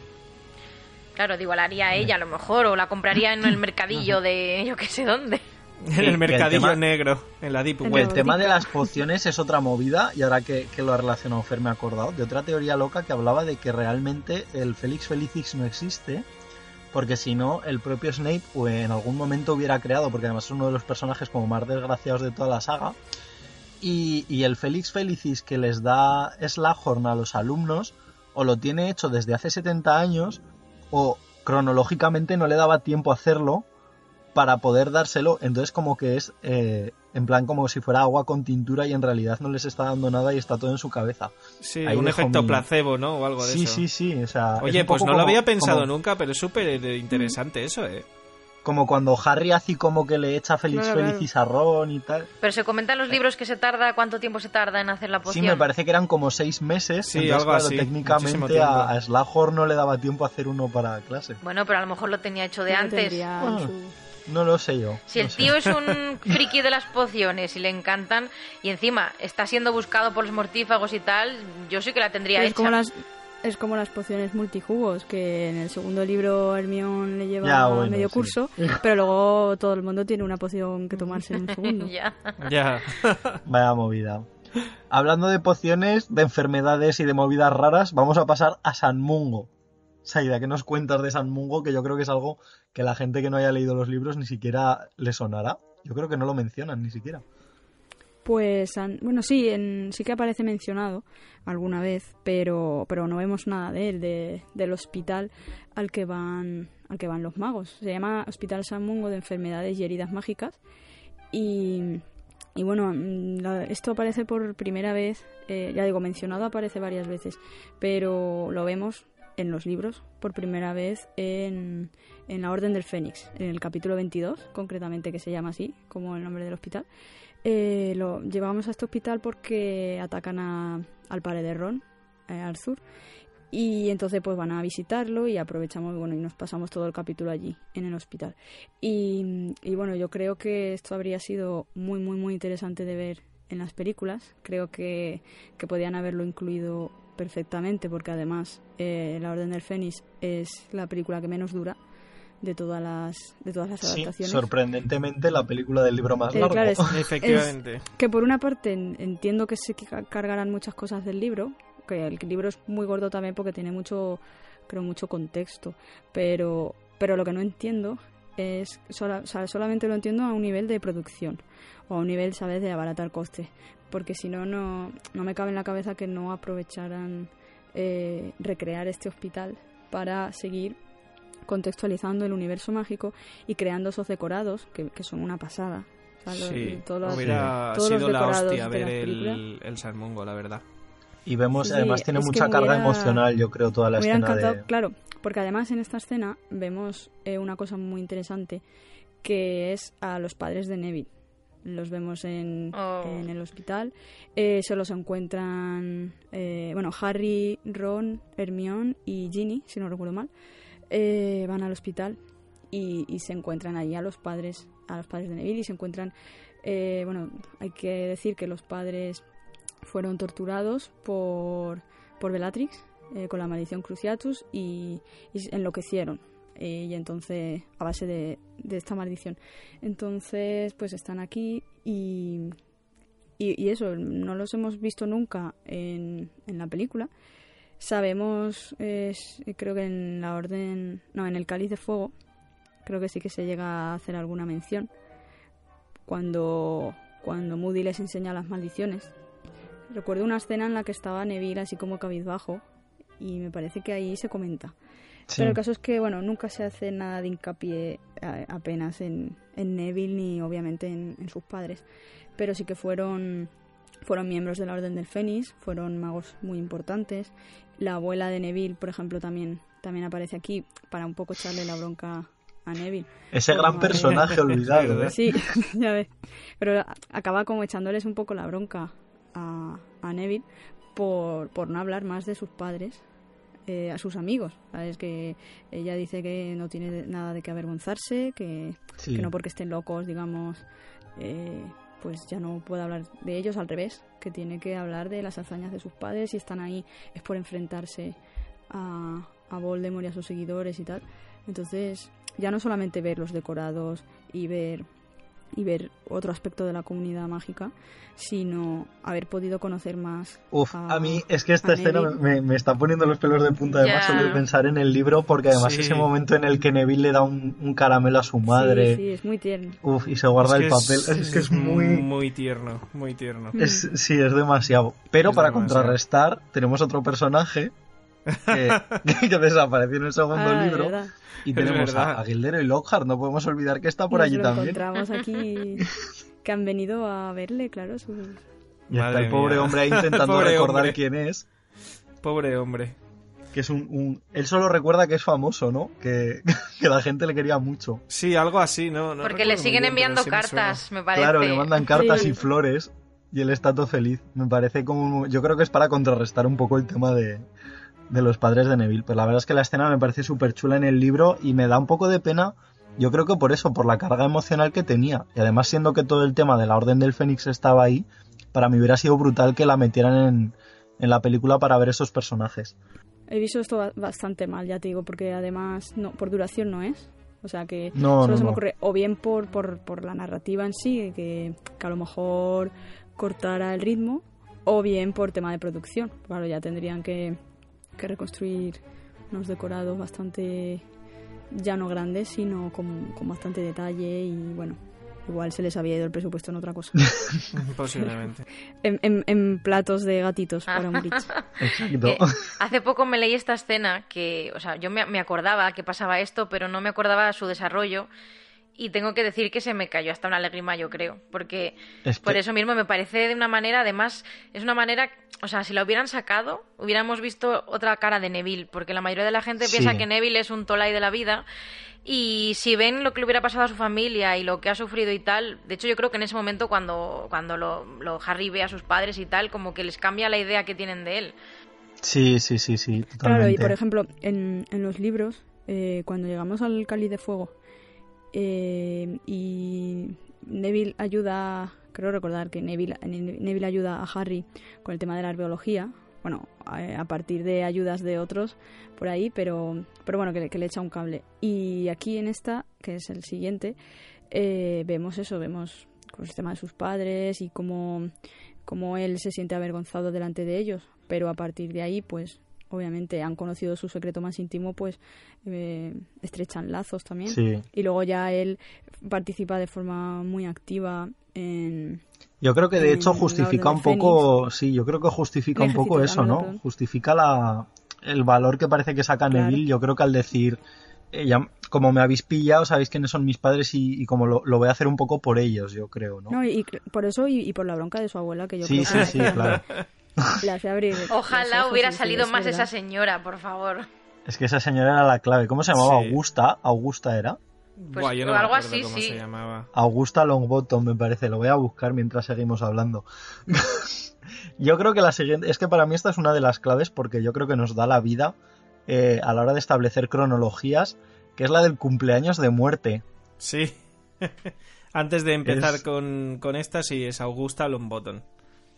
Claro, digo, la haría ella a lo mejor o la compraría en el [laughs] mercadillo de yo qué sé dónde. En el mercadillo negro, en la Deep Web. El tema de las pociones es otra movida, y ahora que, lo ha relacionado Fer me ha acordado, de otra teoría loca que hablaba de que realmente el Félix Felicis no existe, porque si no, el propio Snape en algún momento hubiera creado, porque además es uno de los personajes como más desgraciados de toda la saga, y, y el Félix Felicis que les da Slughorn a los alumnos, o lo tiene hecho desde hace 70 años, o cronológicamente no le daba tiempo a hacerlo, para poder dárselo, entonces como que es eh, en plan como si fuera agua con tintura y en realidad no les está dando nada y está todo en su cabeza. Sí, un efecto placebo, ¿no? O algo de sí, eso. Sí, sí, sí. Oye, pues no lo había pensado nunca, pero es súper interesante eso, ¿eh? Como cuando Harry hace como que le echa Félix Felicis a Ron y tal. Pero se comentan los libros que se tarda, cuánto tiempo se tarda en hacer la poción. Sí, me parece que eran como seis meses. Sí, algo así. Técnicamente a, a no le daba tiempo a hacer uno para clase. Bueno, pero a lo mejor lo tenía hecho de antes. No lo sé yo. Si el tío es un [laughs] friki de las pociones y le encantan, y encima está siendo buscado por los mortífagos y tal, yo sí que la tendría es hecha. Como las, es como las pociones multijugos, que en el segundo libro Hermión le lleva medio curso, [laughs] pero luego todo el mundo tiene una poción que tomarse en un segundo. [laughs] ya. ya. [laughs] Vaya movida. Hablando de pociones, de enfermedades y de movidas raras, vamos a pasar a San Mungo. Saida, ¿qué nos cuentas de San Mungo? Que yo creo que es algo que la gente que no haya leído los libros ni siquiera le sonará. Yo creo que no lo mencionan ni siquiera. Pues, bueno, sí, en, sí que aparece mencionado alguna vez, pero, pero no vemos nada de él, de, del hospital al que van al que van los magos. Se llama Hospital San Mungo de Enfermedades y Heridas Mágicas. Y, y bueno, mm, esto aparece por primera vez, eh, ya digo, mencionado aparece varias veces, pero lo vemos en los libros por primera vez en, en la Orden del Fénix, en el capítulo 22, concretamente, que se llama así, como el nombre del hospital. Eh, lo llevamos a este hospital porque atacan a, al padre de Ron, eh, Arthur, y entonces pues van a visitarlo y aprovechamos bueno y nos pasamos todo el capítulo allí en el hospital. Y, y, bueno yo creo que esto habría sido muy muy muy interesante de ver en las películas. Creo que, que podían haberlo incluido perfectamente porque además eh, La Orden del Fénix es la película que menos dura de todas las de todas las adaptaciones. sorprendentemente la película del libro más eh, largo. [laughs] Efectivamente. que por una parte entiendo que se cargarán muchas cosas del libro, que el libro es muy gordo también porque tiene mucho creo mucho contexto, pero pero lo que no entiendo es solamente lo entiendo a un nivel de producción o a un nivel, ¿sabes?, de abaratar costes porque si no, no me cabe en la cabeza que no aprovecharan eh, recrear este hospital para seguir contextualizando el universo mágico y creando esos decorados que, son una pasada. sí, hubiera sido la hostia ver el, el Salmungo, la verdad. Y vemos, además tiene mucha carga emocional, yo creo, toda la escena de... Claro, porque además en esta escena vemos eh, una cosa muy interesante, que es a los padres de Neville los vemos en, oh. en el hospital. Eh, se los encuentran, eh, bueno, Harry, Ron, Hermione y Ginny, si no recuerdo mal, eh, van al hospital y, y, se encuentran ahí a los padres, a los padres de Neville y se encuentran, bueno, hay que decir que los padres fueron torturados por, por Bellatrix con la maldición Cruciatus y, y enloquecieron y entonces a base de, esta maldición. Entonces pues están aquí y, y, eso no los hemos visto nunca en, en la película sabemos creo que en la orden no en el cáliz de fuego creo que sí que se llega a hacer alguna mención. Cuando cuando Moody les enseña las maldiciones. Recuerdo una escena en la que estaba Neville así como cabizbajo y me parece que ahí se comenta. Pero el caso es que, bueno, nunca se hace nada de hincapié apenas en, en, Neville ni obviamente en, sus padres. Pero sí que fueron, fueron miembros de la Orden del Fénix, fueron magos muy importantes. La abuela de Neville, por ejemplo, también, también aparece aquí para un poco echarle la bronca a Neville. Ese gran personaje olvidado. ¿eh? Sí, [laughs] ya ves. Pero acaba como echándoles un poco la bronca a, a Neville por, por no hablar más de sus padres eh, a sus amigos. ¿sabes? Que ella dice que no tiene nada de qué avergonzarse, que, no porque estén locos, digamos, eh, pues ya no puede hablar de ellos, al revés, que tiene que hablar de las hazañas de sus padres y están ahí es por enfrentarse a, a Voldemort y a sus seguidores y tal. Entonces, ya no solamente ver los decorados y ver y ver otro aspecto de la comunidad mágica, sino haber podido conocer más. Uf, a, mí es que esta escena me, está poniendo los pelos de punta, además, solo de pensar en el libro, porque además ese momento en el que Neville le da un, caramelo a su madre. Sí, es muy tierno. Uf, y se guarda el papel. Es, que es muy. Muy tierno, muy tierno. sí, es demasiado. Pero para contrarrestar, tenemos otro personaje [laughs] que, desapareció en el segundo ah, libro. Y tenemos a, Gildero y Lockhart, no podemos olvidar que está por allí también. encontramos aquí [laughs] que han venido a verle, claro. Y está el pobre hombre ahí [laughs] intentando recordar quién es. Pobre hombre. Que es un, Él solo recuerda que es famoso, ¿no? Que, la gente le quería mucho. Sí, algo así, ¿no? Porque le siguen enviando cartas, me, parece. Claro, le mandan cartas y flores y él está todo feliz. Me parece como... Yo creo que es para contrarrestar un poco el tema de, de los padres de Neville. Pero la verdad es que la escena me parece súper chula en el libro y me da un poco de pena. Yo creo que por eso, por la carga emocional que tenía. Y además siendo que todo el tema de la Orden del Fénix estaba ahí, para mí hubiera sido brutal que la metieran en, en la película para ver esos personajes. He visto esto bastante mal, ya te digo, porque además no, por duración no es. O sea que solo se me ocurre, o bien por, por, por la narrativa en sí, que, que, a lo mejor cortara el ritmo, o bien por tema de producción. Claro, ya tendrían que, que reconstruir unos decorados bastante ya no grandes, sino con, bastante detalle y bueno, igual se les había ido el presupuesto en otra cosa. [laughs] Posiblemente. en, platos de gatitos para un [laughs] eh, hace poco me leí esta escena que, o sea, yo me, me acordaba que pasaba esto, pero no me acordaba su desarrollo y tengo que decir que se me cayó hasta una lágrima, yo creo, porque por eso mismo me parece de una manera, además, es una manera, o sea, si la hubieran sacado, hubiéramos visto otra cara de Neville, porque la mayoría de la gente piensa que Neville es un tolai de la vida, y si ven lo que le hubiera pasado a su familia y lo que ha sufrido y tal, de hecho yo creo que en ese momento cuando, cuando lo, Harry ve a sus padres y tal, como que les cambia la idea que tienen de él. Sí, sí, sí, sí, totalmente. Claro, y por ejemplo, en, en los libros, eh, cuando llegamos al Cáliz de Fuego, eh, y Neville ayuda, creo recordar que Neville, Neville ayuda a Harry con el tema de la arqueología, bueno, a, partir de ayudas de otros por ahí, pero, pero bueno, que, le echa un cable. Y aquí en esta, que es el siguiente, eh, vemos eso, vemos con el tema de sus padres y cómo, cómo él se siente avergonzado delante de ellos, pero a partir de ahí, pues obviamente han conocido su secreto más íntimo, pues eh, estrechan lazos también. Y luego ya él participa de forma muy activa en... Yo creo que de hecho justifica un poco, sí, yo creo que justifica un poco eso, ¿no? Justifica la, el valor que parece que saca Neville, yo creo que al decir, eh, como me habéis pillado, sabéis quiénes son mis padres y, como lo, voy a hacer un poco por ellos, yo creo, ¿no? no y, por eso y, por la bronca de su abuela, que yo sí, creo sí, sí, claro. [laughs] [laughs] Ojalá hubiera salido más esa señora, por favor. Es que esa señora era la clave. ¿Cómo se llamaba? Augusta. Augusta era. Pues algo así, sí. Augusta Longbottom, me parece. Lo voy a buscar mientras seguimos hablando. [laughs] yo creo que la siguiente. Es que para mí esta es una de las claves porque yo creo que nos da la vida eh, a la hora de establecer cronologías, que es la del cumpleaños de muerte. Sí. [laughs] Antes de empezar con, con esta, sí, es Augusta Longbottom.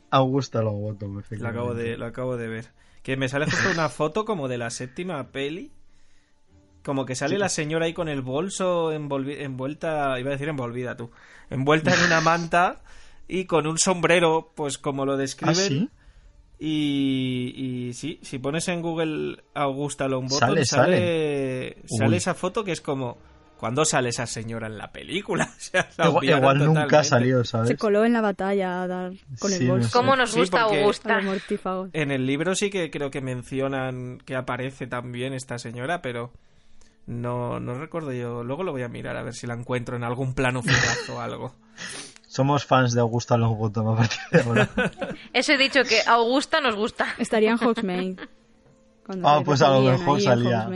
Augusta Longbottom, Lo acabo de, lo acabo de ver. Que me sale justo una foto como de la séptima peli. Como que sale la señora ahí con el bolso envuelta, iba a decir envolvida tú, envuelta en una manta y con un sombrero, pues como lo describen. ¿Ah, y, y sí, si pones en Google Augusta Longbottom, sale, sale, sale esa foto que es como ¿Cuándo sale esa señora en la película? [laughs] igual, nunca salió, ¿sabes? Se coló en la batalla a dar con el bolso. ¿Cómo nos gusta Augusta? En el libro sí que creo que mencionan que aparece también esta señora, pero no, no recuerdo yo. Luego lo voy a mirar a ver si la encuentro en algún plano fugaz o algo. [laughs] Somos fans de Augusta Longbottom a partir de ahora. [laughs] Eso he dicho que Augusta nos gusta. Estaría en Hogsmeade. Ah, pues a lo mejor salía.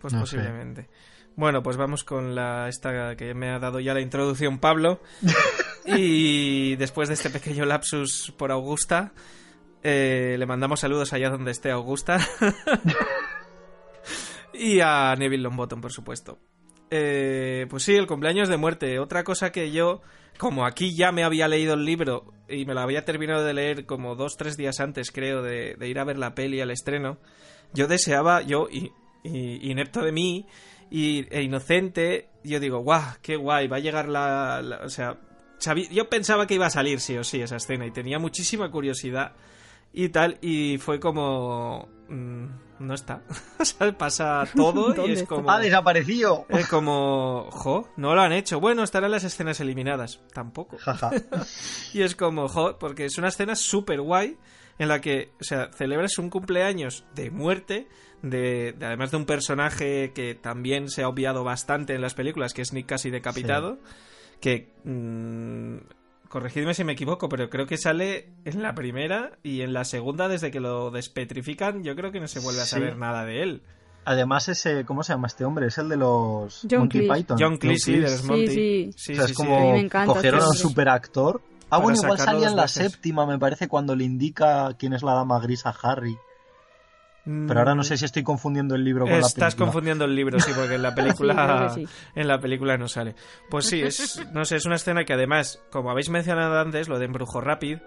Pues posiblemente. Bueno, pues vamos con la esta que me ha dado ya la introducción Pablo. [laughs] y después de este pequeño lapsus por Augusta, eh, le mandamos saludos allá donde esté Augusta. [laughs] y a Neville Longbottom, por supuesto. Eh, pues sí, el cumpleaños de muerte. Otra cosa que yo, como aquí ya me había leído el libro y me lo había terminado de leer como dos, tres días antes, creo, de, ir a ver la peli al estreno, yo deseaba, yo, y, y inepto de mí, y, e inocente, yo digo, guau, qué guay, va a llegar la, o sea, yo pensaba que iba a salir sí o sí esa escena y tenía muchísima curiosidad y tal, y fue como... Mm, no está. [laughs] o sea, pasa todo y es como... ¡Ha desaparecido! Es como... Jo, no lo han hecho. Bueno, estarán las escenas eliminadas. Tampoco. [laughs] y es como, jo, porque es una escena súper guay en la que, o sea, celebras un cumpleaños de muerte, de, además de un personaje que también se ha obviado bastante en las películas, que es Nick casi decapitado, que mm, corregidme si me equivoco, pero creo que sale en la primera y en la segunda, desde que lo despetrifican, yo creo que no se vuelve a saber nada de él. Además, ese, ¿cómo se llama este hombre? Es el de los John Monty Python. John Cleese, sí, de los Monty. Sí, sí. o sea, es como cogieron a un superactor. Ah, bueno, igual salía en la séptima, me parece, cuando le indica quién es la dama gris a Harry. Pero ahora no sé si estoy confundiendo el libro con la película. Estás confundiendo el libro, sí, porque en la [laughs] película en la película no sale. Pues sí, es no sé, es una escena que además, como habéis mencionado antes, lo de embrujo rápido,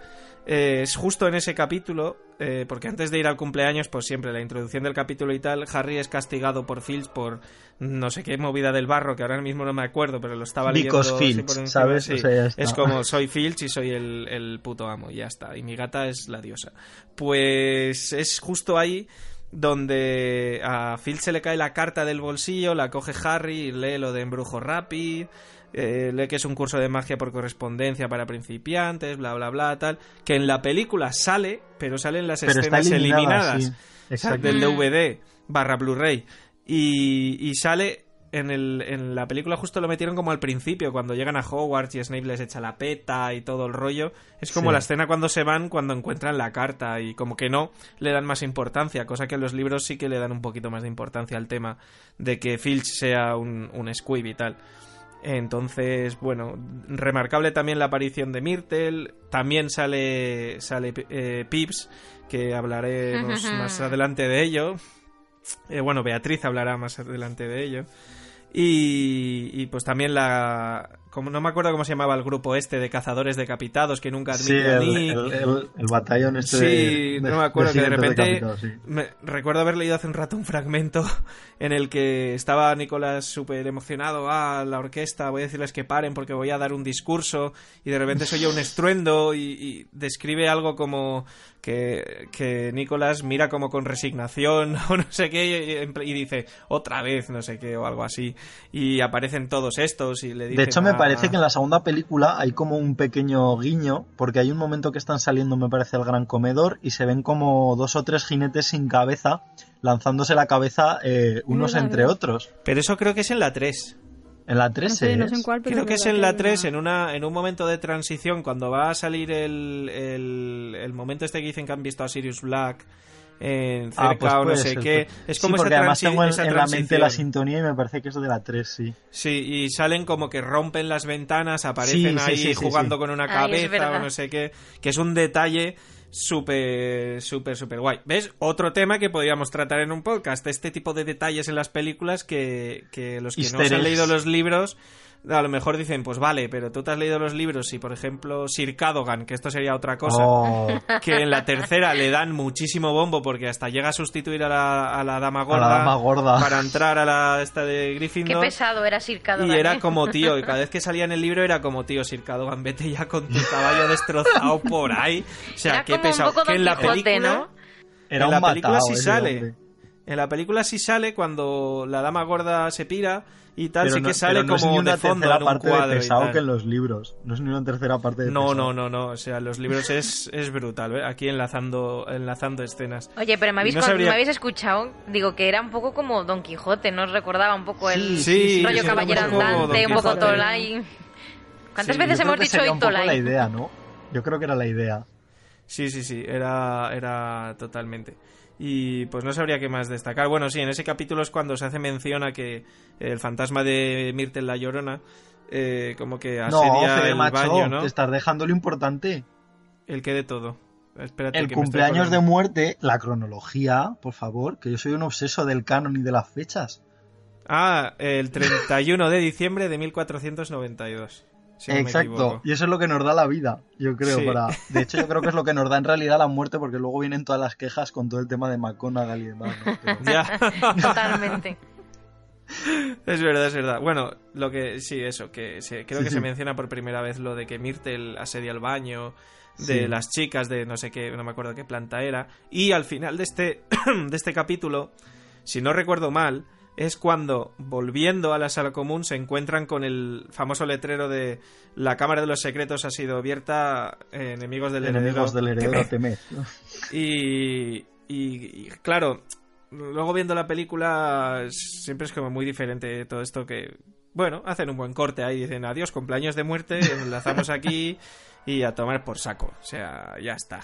eh, es justo en ese capítulo, eh, porque antes de ir al cumpleaños, pues siempre la introducción del capítulo y tal, Harry es castigado por Filch por no sé qué movida del barro, que ahora mismo no me acuerdo, pero lo estaba leyendo. ¿sabes? es como soy Filch y soy el, el puto amo, y ya está. Y mi gata es la diosa. Pues es justo ahí donde a Phil se le cae la carta del bolsillo, la coge Harry y lee lo de embrujo rápido, eh, lee que es un curso de magia por correspondencia para principiantes, bla, bla, bla, tal, que en la película sale, pero salen las escenas eliminadas del DVD barra Blu-ray y, y sale en, el, en la película justo lo metieron como al principio, cuando llegan a Hogwarts y Snape les echa la peta y todo el rollo. Es como la escena cuando se van, cuando encuentran la carta y como que no le dan más importancia, cosa que en los libros sí que le dan un poquito más de importancia al tema de que Filch sea un, un squib y tal. Entonces, bueno, remarcable también la aparición de Myrtle, también sale, sale eh, Pips, que hablaremos [laughs] más adelante de ello. Eh, bueno, Beatriz hablará más adelante de ello. Y, pues también la. Como no me acuerdo cómo se llamaba el grupo este de cazadores decapitados que nunca admitió sí, el, el, batallón este Sí, no me acuerdo que de repente. me, recuerdo haber leído hace un rato un fragmento [laughs] en el que estaba Nicolás súper emocionado. Ah, la orquesta, voy a decirles que paren porque voy a dar un discurso. Y de repente soy yo un estruendo y, y describe algo como que, que Nicolás mira como con resignación [laughs] o no sé qué y, dice otra vez no sé qué o algo así. Y aparecen todos estos y le dicen, de hecho me parece que en la segunda película hay como un pequeño guiño porque hay un momento que están saliendo me parece el gran comedor y se ven como dos o tres jinetes sin cabeza lanzándose la cabeza eh, unos entre otros. Pero eso creo que es en la 3 en la 3 Creo que es en la 3, en, una, en un momento de transición, cuando va a salir el, el, momento este que dicen que han visto a Sirius Black en ah, cerca pues o no sé qué. Es como sí, porque además tengo en, la mente la sintonía y me parece que es de la 3, sí. Sí, y salen como que rompen las ventanas, aparecen ahí jugando con una cabeza o no sé qué, que es un detalle súper, súper, súper guay. ¿Ves? Otro tema que podríamos tratar en un podcast, este tipo de detalles en las películas que, que los que no han leído los libros a lo mejor dicen, pues vale, pero tú te has leído los libros y, por ejemplo, Sir Cadogan, que esto sería otra cosa, oh. que en la tercera le dan muchísimo bombo porque hasta llega a sustituir a la, a la dama gorda, para entrar a la esta de Gryffindor. Qué pesado era Sir Cadogan. Y era ¿eh? como tío, y cada vez que salía en el libro era como tío, Sir Cadogan, vete ya con tu caballo destrozado por ahí. O sea, qué pesado. que en la película, ¿no? Era en la película sí sale. En la película sí sale cuando la dama gorda se pira y tal, sí que sale como es ni una de fondo en un parte de pesado que en los libros. No es ni una tercera parte de No, no, no, no. O sea, los libros es, es brutal, ¿eh? Aquí enlazando, enlazando escenas. Oye, pero me habéis, me habéis escuchado, digo que era un poco como Don Quijote, ¿no os recordaba un poco el rollo caballero andante, un poco Tolai? ¿Cuántas veces hemos dicho hoy Tolai? la idea, ¿no? Yo creo que era la idea. Sí, sí, sí, era, era totalmente. Y pues no sabría qué más destacar. Bueno, sí, en ese capítulo es cuando se hace mención a que el fantasma de Myrtle la Llorona eh, como que asedia no, el baño, ¿no? te estás dejando lo importante. ¿El que de todo? Espérate, el cumpleaños de muerte, la cronología, por favor, que yo soy un obseso del canon y de las fechas. Ah, el 31 de diciembre de 1492. Exacto, y eso es lo que nos da la vida, yo creo. Para... [laughs] De hecho, yo creo que es lo que nos da en realidad la muerte, porque luego vienen todas las quejas con todo el tema de McGonagall y demás. [laughs] Ya. [laughs] Totalmente. es verdad, es verdad. Bueno, lo que sí, eso, que creo que se menciona por primera vez lo de que Myrtle asedia el baño de las chicas de no sé qué, no me acuerdo qué planta era. Y al final de este, [clears throat] de este capítulo, si no recuerdo mal, es cuando, volviendo a la sala común, se encuentran con el famoso letrero de la Cámara de los Secretos ha sido abierta, enemigos del enemigos del heredero y, y, claro, luego viendo la película siempre es como muy diferente todo esto que, bueno, hacen un buen corte ahí, dicen adiós, cumpleaños de muerte, enlazamos aquí y a tomar por saco. O sea, ya está.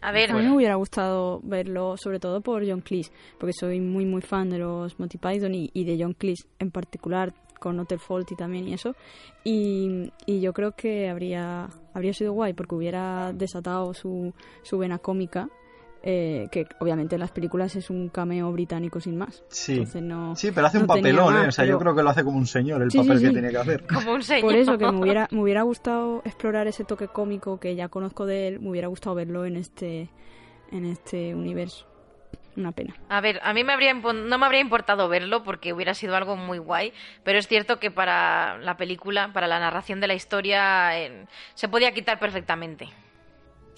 A mí me hubiera gustado verlo, sobre todo por John Cleese, porque soy muy, muy fan de los Monty Python y, de John Cleese en particular, con Hotel Faulty también y eso. Y, y, yo creo que habría, habría sido guay, porque hubiera desatado su, su vena cómica eh, que obviamente en las películas es un cameo británico sin más. Sí, sí pero hace un papelón, ¿eh? o sea, yo creo que lo hace como un señor el papel que tiene que hacer. [laughs] Como un señor. Por eso que me hubiera, me hubiera gustado explorar ese toque cómico que ya conozco de él, me hubiera gustado verlo en este, en este universo. Una pena. A ver, a mí me habría, no me habría importado verlo porque hubiera sido algo muy guay, pero es cierto que para la película, para la narración de la historia, se podía quitar perfectamente.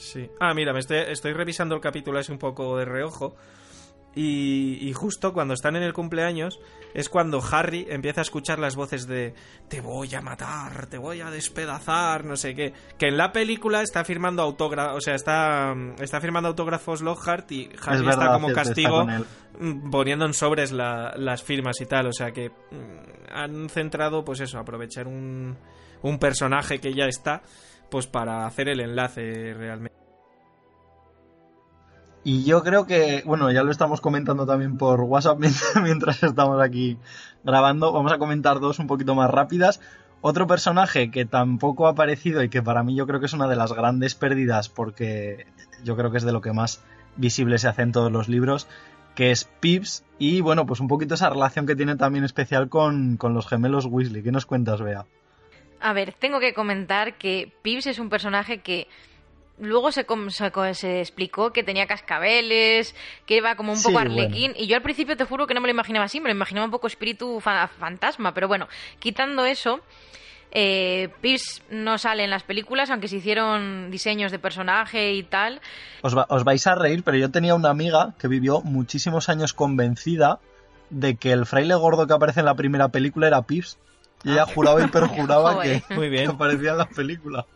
Sí. Ah, mira, me estoy, revisando el capítulo es un poco de reojo. Y, justo cuando están en el cumpleaños es cuando Harry empieza a escuchar las voces de te voy a matar, te voy a despedazar, no sé qué. Que en la película está firmando autógrafos, o sea, está, está firmando autógrafos Lockhart y Harry está como castigo mm, poniendo en sobres las firmas y tal. O sea que mm, han centrado, pues eso, aprovechar un, un personaje que ya está pues para hacer el enlace realmente. Y yo creo que, bueno, ya lo estamos comentando también por WhatsApp [laughs] mientras estamos aquí grabando. Vamos a comentar dos un poquito más rápidas. Otro personaje que tampoco ha aparecido y que para mí yo creo que es una de las grandes pérdidas porque yo creo que es de lo que más visible se hace en todos los libros, que es Pips y bueno, pues un poquito esa relación que tiene también especial con, con los gemelos Weasley. ¿Qué nos cuentas, Bea? A ver, tengo que comentar que Pips es un personaje que luego se, se, explicó que tenía cascabeles, que iba como un poco arlequín, y yo al principio te juro que no me lo imaginaba así, me lo imaginaba un poco espíritu fantasma, pero bueno, quitando eso, eh, Pips no sale en las películas, aunque se hicieron diseños de personaje y tal. Os, os vais a reír, pero yo tenía una amiga que vivió muchísimos años convencida de que el fraile gordo que aparece en la primera película era Pips. Y ella juraba y perjuraba [laughs] que, Muy bien. aparecía en la película.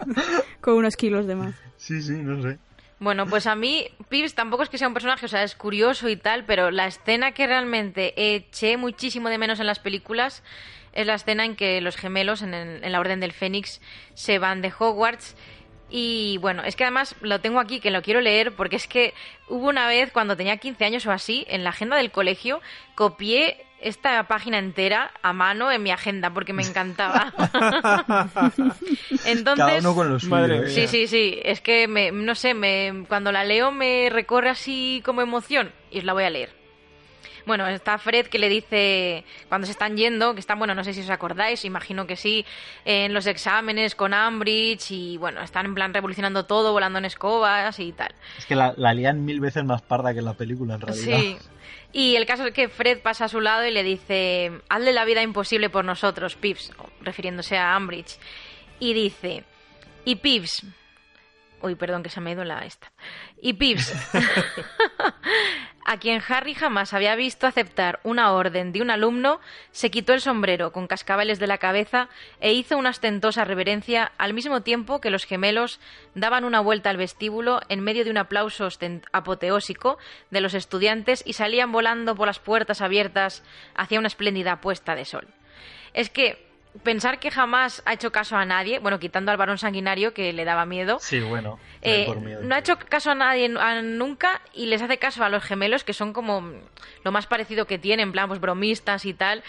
[laughs] Con unos kilos de más. Sí, sí, no sé. Bueno, pues a mí Pips tampoco es que sea un personaje, o sea, es curioso y tal, pero la escena que realmente eché muchísimo de menos en las películas es la escena en que los gemelos en, en la Orden del Fénix se van de Hogwarts y bueno, es que además lo tengo aquí, que lo quiero leer, porque es que hubo una vez, cuando tenía 15 años o así, en la agenda del colegio, copié esta página entera a mano en mi agenda porque me encantaba. [laughs] Entonces, Cada uno con los suyos. Sí, sí, sí. Es que me, no sé, me, cuando la leo me recorre así como emoción y os la voy a leer. Bueno, está Fred que le dice, cuando se están yendo, que están, bueno, no sé si os acordáis, imagino que sí, en los exámenes con Ambridge y, bueno, están en plan revolucionando todo, volando en escobas y tal. Es que la, la lían mil veces más parda que en la película, en realidad. Sí. Y el caso es que Fred pasa a su lado y le dice, hazle la vida imposible por nosotros, Pips, refiriéndose a Ambridge. Y dice, y Pips, uy, perdón que se me ha ido la esta, y Pips, [laughs] a quien Harry jamás había visto aceptar una orden de un alumno, se quitó el sombrero con cascabeles de la cabeza e hizo una ostentosa reverencia al mismo tiempo que los gemelos daban una vuelta al vestíbulo en medio de un aplauso apoteósico de los estudiantes y salían volando por las puertas abiertas hacia una espléndida puesta de sol. Es que pensar que jamás ha hecho caso a nadie, bueno, quitando al varón sanguinario que le daba miedo. Sí, bueno. Eh, no ha hecho caso a nadie nunca y les hace caso a los gemelos, que son como lo más parecido que tienen, en plan, pues bromistas y tal.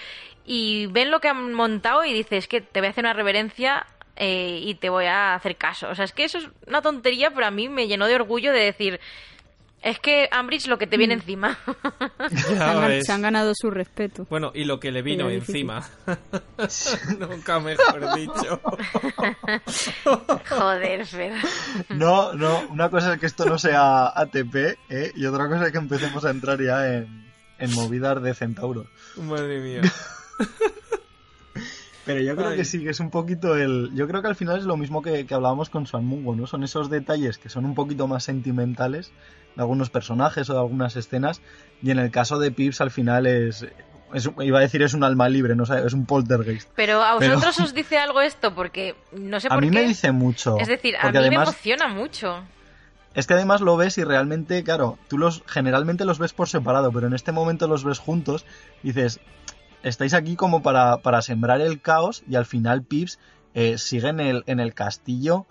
Y ven lo que han montado y dices, es que te voy a hacer una reverencia eh, y te voy a hacer caso. O sea, es que eso es una tontería, pero a mí me llenó de orgullo de decir, es que Ambridge lo que te viene mm. encima. [laughs] se han ganado su respeto. Bueno, y lo que le vino encima. [laughs] Nunca mejor dicho. [laughs] Joder, Fer. No, no, una cosa es que esto no sea ATP ¿eh? y otra cosa es que empecemos a entrar ya en, en movidas de centauros. Madre mía. Pero yo creo que sí, que es un poquito el... Yo creo que al final es lo mismo que, que hablábamos con Swan Mungo, ¿no? Son esos detalles que son un poquito más sentimentales de algunos personajes o de algunas escenas y en el caso de Pips al final es... iba a decir es un alma libre, no es un poltergeist. Pero a vosotros [laughs] os dice algo esto porque no sé por qué. A mí me dice mucho. Es decir, a mí me emociona mucho. Es que además lo ves y realmente, claro, tú los generalmente los ves por separado, pero en este momento los ves juntos y dices, estáis aquí como para, para sembrar el caos y al final Pips eh, sigue en el, en el castillo.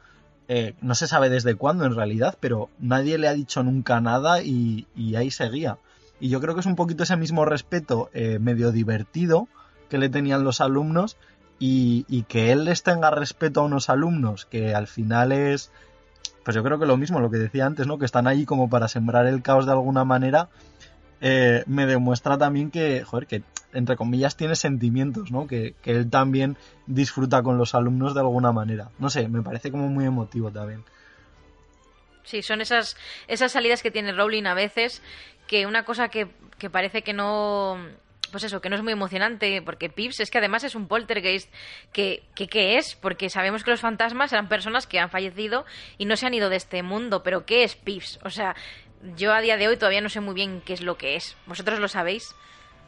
Eh, no se sabe desde cuándo en realidad, pero nadie le ha dicho nunca nada y, ahí seguía. Y yo creo que es un poquito ese mismo respeto eh, medio divertido que le tenían los alumnos y, y, que él les tenga respeto a unos alumnos que al final es, pues yo creo que lo mismo, lo que decía antes, ¿no? Que están ahí como para sembrar el caos de alguna manera eh, me demuestra también que, que entre comillas tiene sentimientos, ¿no? Que, él también disfruta con los alumnos de alguna manera. No sé, me parece como muy emotivo también. Sí, son esas, esas salidas que tiene Rowling a veces, que una cosa que, que parece que no pues eso, que no es muy emocionante, porque Pips es que además es un poltergeist que, que ¿qué es? Porque sabemos que los fantasmas eran personas que han fallecido y no se han ido de este mundo, pero ¿qué es Pips? O sea, yo a día de hoy todavía no sé muy bien qué es lo que es. ¿Vosotros lo sabéis?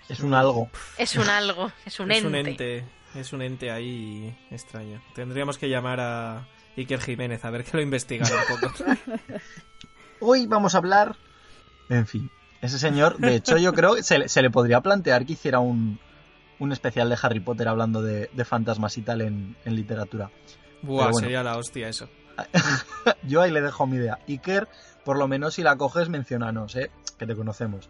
Es un algo. Es un algo, es un ente. Es un ente, es un ente ahí extraño. Tendríamos que llamar a Iker Jiménez a ver que lo investigara un poco. [laughs] hoy vamos a hablar... En fin, ese señor, de hecho yo creo que se, le podría plantear que hiciera un, un especial de Harry Potter hablando de, fantasmas y tal en, literatura. Buah, sería la hostia eso. [laughs] yo ahí le dejo mi idea. Iker por lo menos si la coges, mencionanos, ¿eh? que te conocemos.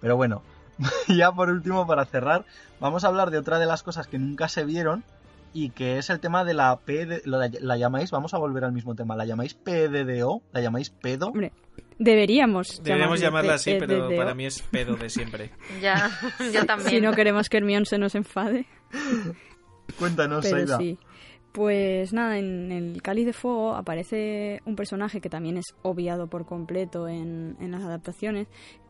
Pero bueno, [laughs] ya por último, para cerrar, vamos a hablar de otra de las cosas que nunca se vieron y que es el tema de la P. la, llamáis, vamos a volver al mismo tema, ¿la llamáis PDDO? ¿La llamáis pedo? Hombre, deberíamos. Deberíamos llamarla así, pero para mí es pedo de siempre. [laughs] ya, yo también. [laughs] Si no queremos que Hermione se nos enfade. Cuéntanos, Aida. Sí. Pues nada, en el Cáliz de Fuego aparece un personaje que también es obviado por completo en, las adaptaciones,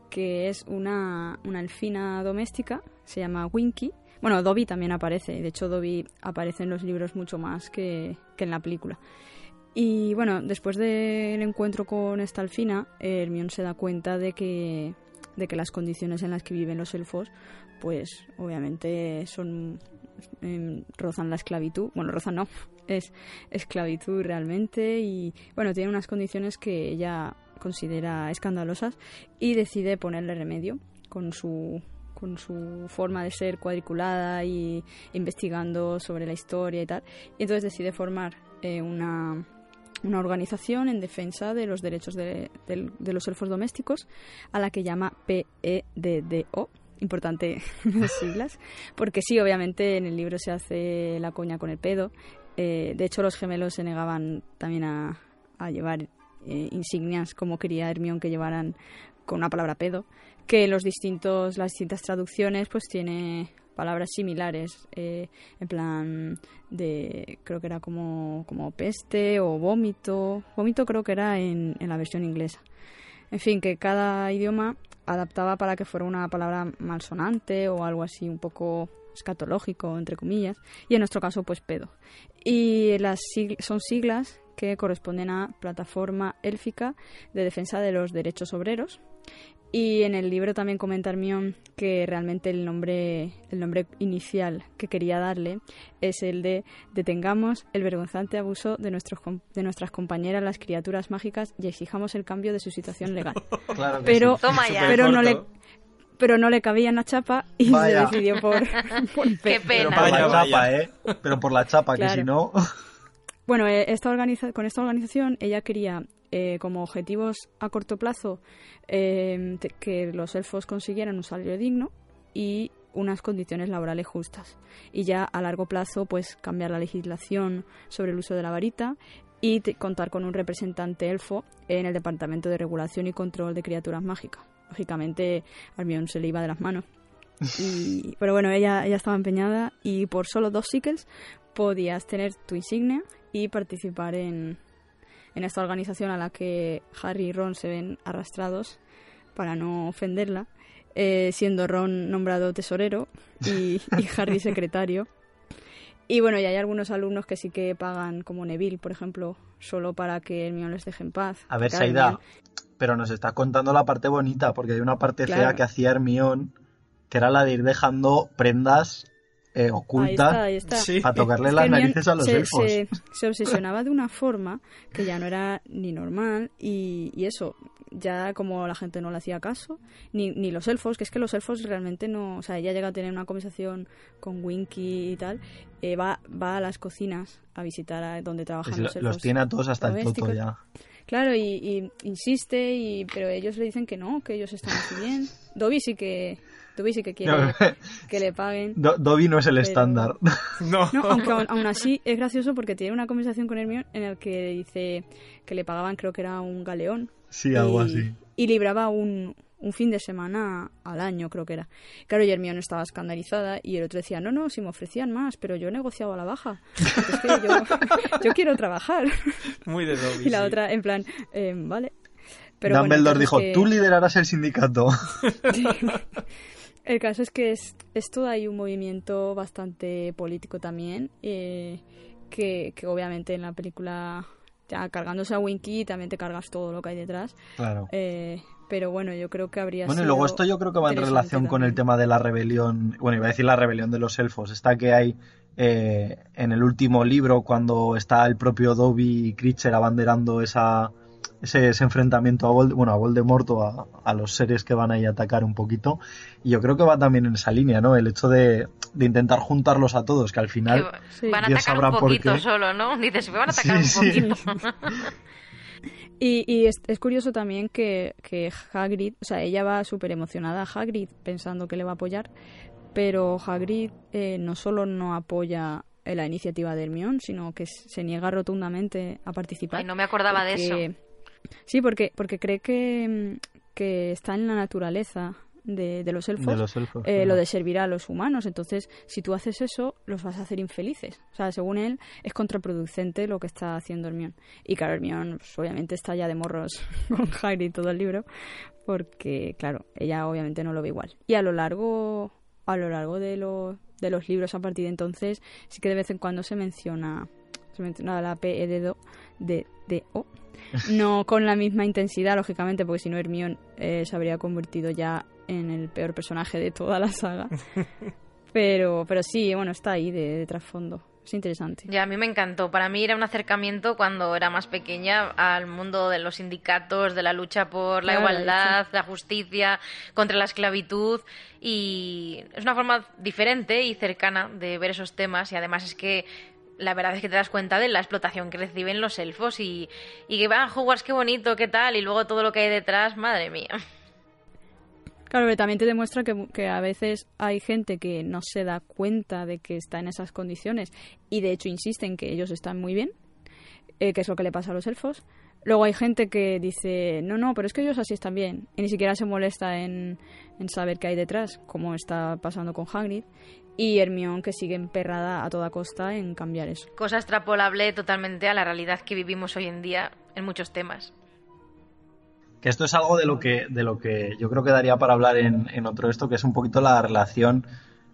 que es una, elfina doméstica, se llama Winky. Bueno, Dobby también aparece, de hecho Dobby aparece en los libros mucho más que, en la película. Y bueno, después del encuentro con esta elfina, Hermione se da cuenta de que, de que las condiciones en las que viven los elfos, pues obviamente son rozan la esclavitud. Bueno, rozan no, [laughs] es esclavitud realmente y bueno, tiene unas condiciones que ella considera escandalosas y decide ponerle remedio con su con su forma de ser cuadriculada y investigando sobre la historia y tal. Y entonces decide formar eh, una, una organización en defensa de los derechos de, de los elfos domésticos a la que llama PEDDO importante [laughs] las siglas, porque sí, obviamente en el libro se hace la coña con el pedo. Eh, de hecho, los gemelos se negaban también a, llevar eh, insignias como quería Hermión que llevaran con una palabra pedo, que los distintos, las distintas traducciones pues tiene palabras similares, eh, en plan de, creo que era como, como peste o vómito, vómito creo que era en, en la versión inglesa. En fin, que cada idioma adaptaba para que fuera una palabra malsonante o algo así un poco escatológico, entre comillas, y en nuestro caso, pues pedo. Y las son siglas que corresponden a Plataforma Élfica de Defensa de los Derechos Obreros, y en el libro también comenta Hermión que realmente el nombre, el nombre inicial que quería darle es el de Detengamos el vergonzante abuso de, nuestros, de nuestras compañeras las criaturas mágicas y exijamos el cambio de su situación legal. [laughs] pero, pero no le pero no le cabía en la chapa y se decidió por, [laughs] Qué pena. Pero por la chapa, ¿eh? Pero por la chapa, que si no... Bueno, eh, esta organiza con esta organización ella quería eh, como objetivos a corto plazo eh, que los elfos consiguieran un salario digno y unas condiciones laborales justas. Y ya a largo plazo, pues cambiar la legislación sobre el uso de la varita y contar con un representante elfo en el Departamento de Regulación y Control de Criaturas Mágicas. Lógicamente, Armión se le iba de las manos. [laughs] pero bueno, ella, ella estaba empeñada y por solo dos sickles podías tener tu insignia y participar en, en esta organización a la que Harry y Ron se ven arrastrados para no ofenderla. eh, siendo Ron nombrado tesorero y, y [laughs] Harry secretario. Y bueno, y hay algunos alumnos que sí que pagan, como Neville, por ejemplo, solo para que Hermione les deje en paz. A ver, Saida, pero nos está contando la parte bonita, porque hay una parte fea que hacía Hermione, que era la de ir dejando prendas eh, ocultas para tocarle las narices a los elfos. Se, obsesionaba de una forma que ya no era ni normal y, y eso, ya como la gente no le hacía caso, ni, ni los elfos, que es que los elfos realmente no, o sea, ella llega a tener una conversación con Winky y tal, eh, va, va a las cocinas a visitar a donde trabajan los elfos. Los tiene a todos hasta el toto ya. Claro, y, insiste, y, pero ellos le dicen que no, que ellos están muy bien. Dobby sí que, Dobby sí que quiere que [laughs] le paguen. Dobby no es el estándar. No. [laughs] aunque aún, así es gracioso porque tiene una conversación con Hermione en la que dice que le pagaban, creo que era un galeón. Sí, algo así. Y libraba un, un fin de semana al año, creo que era. Claro, y Hermione estaba escandalizada y el otro decía, no, no, si me ofrecían más, pero yo he negociado a la baja. Es que [laughs] yo, quiero trabajar. Muy de Y la otra, en plan, eh, vale. Pero Dumbledore dijo, tú liderarás el sindicato. El caso es que es, es todo ahí un movimiento bastante político también, eh, que, que obviamente en la película ya cargándose a Winky también te cargas todo lo que hay detrás. Claro. Eh, pero bueno, yo creo que habría Bueno, y luego esto yo creo que va en relación con el tema de la rebelión, bueno, iba a decir la rebelión de los elfos, está que hay eh, en el último libro cuando está el propio Dobby y Critcher abanderando esa ese, enfrentamiento a, bueno, a Voldemort o a, a, los seres que van ahí a atacar un poquito. Y yo creo que va también en esa línea, ¿no? El hecho de, de intentar juntarlos a todos, que al final van a atacar un poquito solo, ¿no? [laughs] Dices, van a atacar un poquito. [laughs] Y, y es, es, curioso también que, que Hagrid, o sea, ella va súper emocionada a Hagrid pensando que le va a apoyar, pero Hagrid eh, no solo no apoya la iniciativa de Hermione, sino que se niega rotundamente a participar. Ay, no me acordaba de eso. Sí, porque, porque cree que, que está en la naturaleza de, los elfos, eh, lo de servir a los humanos. Entonces, si tú haces eso, los vas a hacer infelices. O sea, según él, es contraproducente lo que está haciendo Hermione. Y claro, Hermione, pues, obviamente, está ya de morros [laughs] con Harry todo el libro, porque, claro, ella obviamente no lo ve igual. Y a lo largo, a lo largo de, de los libros, a partir de entonces, sí que de vez en cuando se menciona, se menciona la P e de, de, de O no [laughs] con la misma intensidad, lógicamente, porque si no Hermione eh, se habría convertido ya en el peor personaje de toda la saga. [laughs] Pero, pero sí, bueno, está ahí de, trasfondo. Es interesante. Ya, a mí me encantó. Para mí era un acercamiento cuando era más pequeña al mundo de los sindicatos, de la lucha por la igualdad, la justicia, contra la esclavitud. Y es una forma diferente y cercana de ver esos temas. Y además es que la verdad es que te das cuenta de la explotación que reciben los elfos y, que van a jugar, qué bonito, qué tal, y luego todo lo que hay detrás, madre mía. Claro, pero también te demuestra que, a veces hay gente que no se da cuenta de que está en esas condiciones y de hecho insisten que ellos están muy bien, eh, que es lo que le pasa a los elfos. Luego hay gente que dice, no, no, pero es que ellos así están bien y ni siquiera se molesta en, en saber qué hay detrás, como está pasando con Hagrid y Hermione que sigue emperrada a toda costa en cambiar eso. Cosa extrapolable totalmente a la realidad que vivimos hoy en día en muchos temas. Que esto es algo de lo que, de lo que yo creo que daría para hablar en, en otro esto, que es un poquito la relación,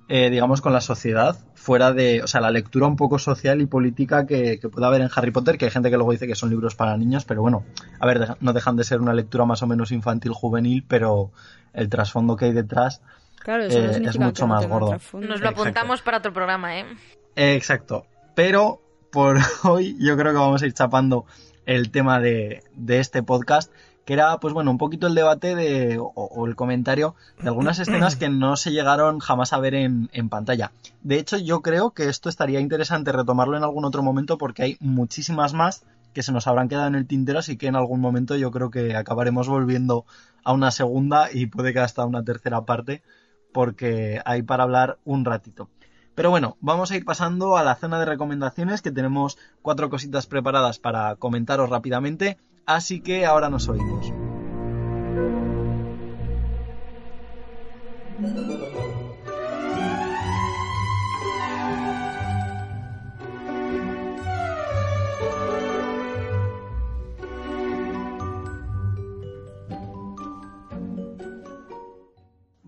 eh, digamos, con la sociedad, fuera de, o sea, la lectura un poco social y política que, que puede haber en Harry Potter, que hay gente que luego dice que son libros para niños, pero bueno, a ver, no dejan de ser una lectura más o menos infantil, juvenil, pero el trasfondo que hay detrás Claro, eso eh, es mucho más gordo. Nos lo apuntamos para otro programa, ¿eh? Exacto. Pero por [laughs] hoy yo creo que vamos a ir chapando el tema de, este podcast, que era, pues bueno, un poquito el debate de, o, el comentario de algunas escenas que no se llegaron jamás a ver en, en, pantalla. De hecho, yo creo que esto estaría interesante retomarlo en algún otro momento porque hay muchísimas más que se nos habrán quedado en el tintero, así que en algún momento yo creo que acabaremos volviendo a una segunda y puede que hasta una tercera parte porque hay para hablar un ratito. Pero bueno, vamos a ir pasando a la zona de recomendaciones que tenemos cuatro cositas preparadas para comentaros rápidamente, así que ahora nos oímos.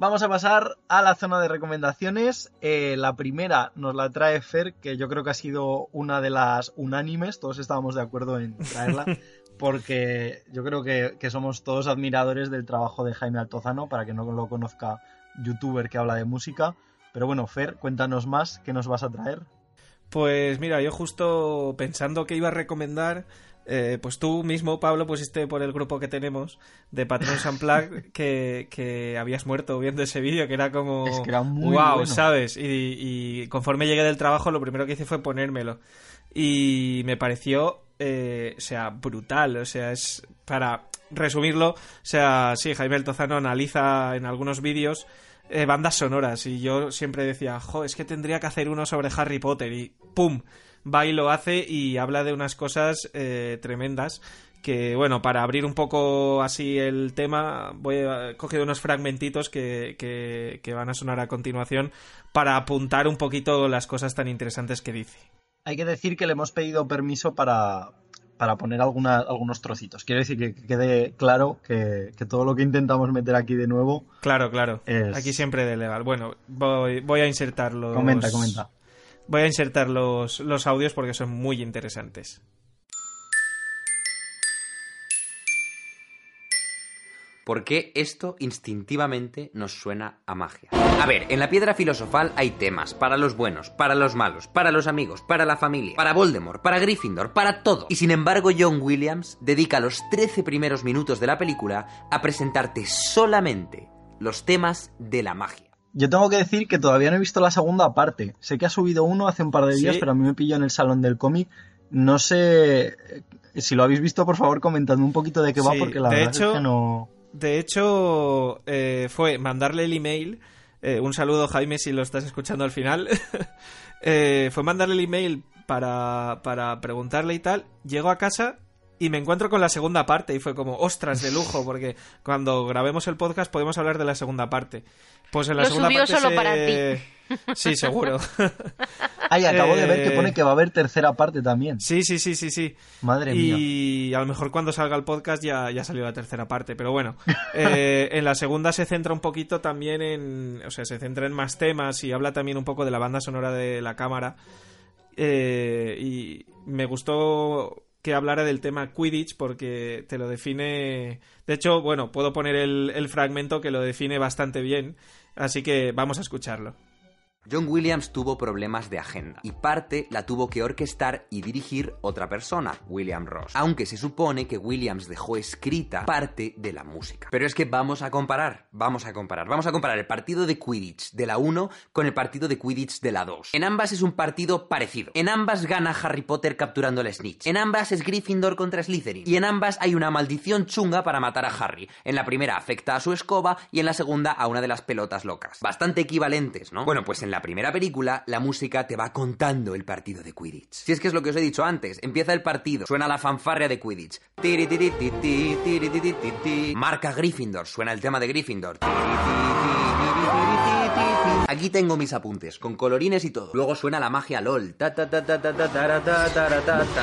Vamos a pasar a la zona de recomendaciones. Eh, la primera nos la trae Fer, que yo creo que ha sido una de las unánimes, todos estábamos de acuerdo en traerla, [laughs] porque yo creo que, que somos todos admiradores del trabajo de Jaime Altozano, para que no lo conozca, youtuber que habla de música. Pero bueno, Fer, cuéntanos más, ¿qué nos vas a traer? Pues mira, yo justo pensando que iba a recomendar eh, pues tú mismo, Pablo, pusiste por el grupo que tenemos de Patrons [laughs] Unplugged que, que habías muerto viendo ese vídeo, que era como... Es que era muy wow, ¿sabes? Y, conforme llegué del trabajo, lo primero que hice fue ponérmelo. Y me pareció, eh, o sea, brutal. O sea, es para resumirlo, o sea, sí, Jaime El Tozano analiza en algunos vídeos eh, bandas sonoras y yo siempre decía, jo, es que tendría que hacer uno sobre Harry Potter y ¡pum! Va y lo hace y habla de unas cosas eh, tremendas que bueno, para abrir un poco así el tema, voy a coger unos fragmentitos que, que, van a sonar a continuación para apuntar un poquito las cosas tan interesantes que dice. Hay que decir que le hemos pedido permiso para, para poner alguna, algunos trocitos. Quiero decir que, quede claro que, todo lo que intentamos meter aquí de nuevo. Claro, claro. Aquí siempre de legal. Bueno, voy, voy a insertarlo. Comenta, comenta. Voy a insertar los, los audios porque son muy interesantes. ¿Por qué esto instintivamente nos suena a magia? A ver, en la piedra filosofal hay temas para los buenos, para los malos, para los amigos, para la familia, para Voldemort, para Gryffindor, para todo. Y sin embargo, John Williams dedica los 13 primeros minutos de la película a presentarte solamente los temas de la magia. Yo tengo que decir que todavía no he visto la segunda parte. Sé que ha subido uno hace un par de días, pero a mí me pilló en el salón del cómic. No sé eh, si lo habéis visto, por favor, comentadme un poquito de qué va, porque la verdad es que no. De hecho, eh, fue mandarle el email. Eh, un saludo, Jaime, si lo estás escuchando al final. [laughs] fue mandarle el email para, para preguntarle y tal. Llego a casa y me encuentro con la segunda parte y fue como, ostras, de lujo, porque cuando grabemos el podcast podemos hablar de la segunda parte. Pues en la segunda subió parte solo para ti. [laughs] Sí, seguro. [laughs] Ay, acabo de ver que pone eh, que va a haber tercera parte también. Sí, sí, sí, sí, sí. Madre mía. Y a lo mejor cuando salga el podcast ya, ya salió la tercera parte, pero bueno. Eh, en la segunda se centra un poquito también en... O sea, se centra en más temas y habla también un poco de la banda sonora de la cámara. Eh, y me gustó que hablara del tema Quidditch porque te lo define. De hecho, bueno, puedo poner el, el fragmento que lo define bastante bien, así que vamos a escucharlo. John Williams tuvo problemas de agenda y parte la tuvo que orquestar y dirigir otra persona, William Ross, aunque se supone que Williams dejó escrita parte de la música. Pero es que vamos a comparar, vamos a comparar, vamos a comparar el partido de Quidditch de la 1 con el partido de Quidditch de la 2. En ambas es un partido parecido. En ambas gana Harry Potter capturando al Snitch. En ambas es Gryffindor contra Slytherin. Y en ambas hay una maldición chunga para matar a Harry. En la primera afecta a su escoba y en la segunda a una de las pelotas locas. Bastante equivalentes, ¿no? Bueno, pues en la primera película, la música te va contando el partido de Quidditch. Si es que es lo que os he dicho antes, empieza el partido, suena la fanfarria de Quidditch. Marca Gryffindor, suena el tema de Gryffindor. Aquí tengo mis apuntes, con colorines y todo. Luego suena la magia LOL.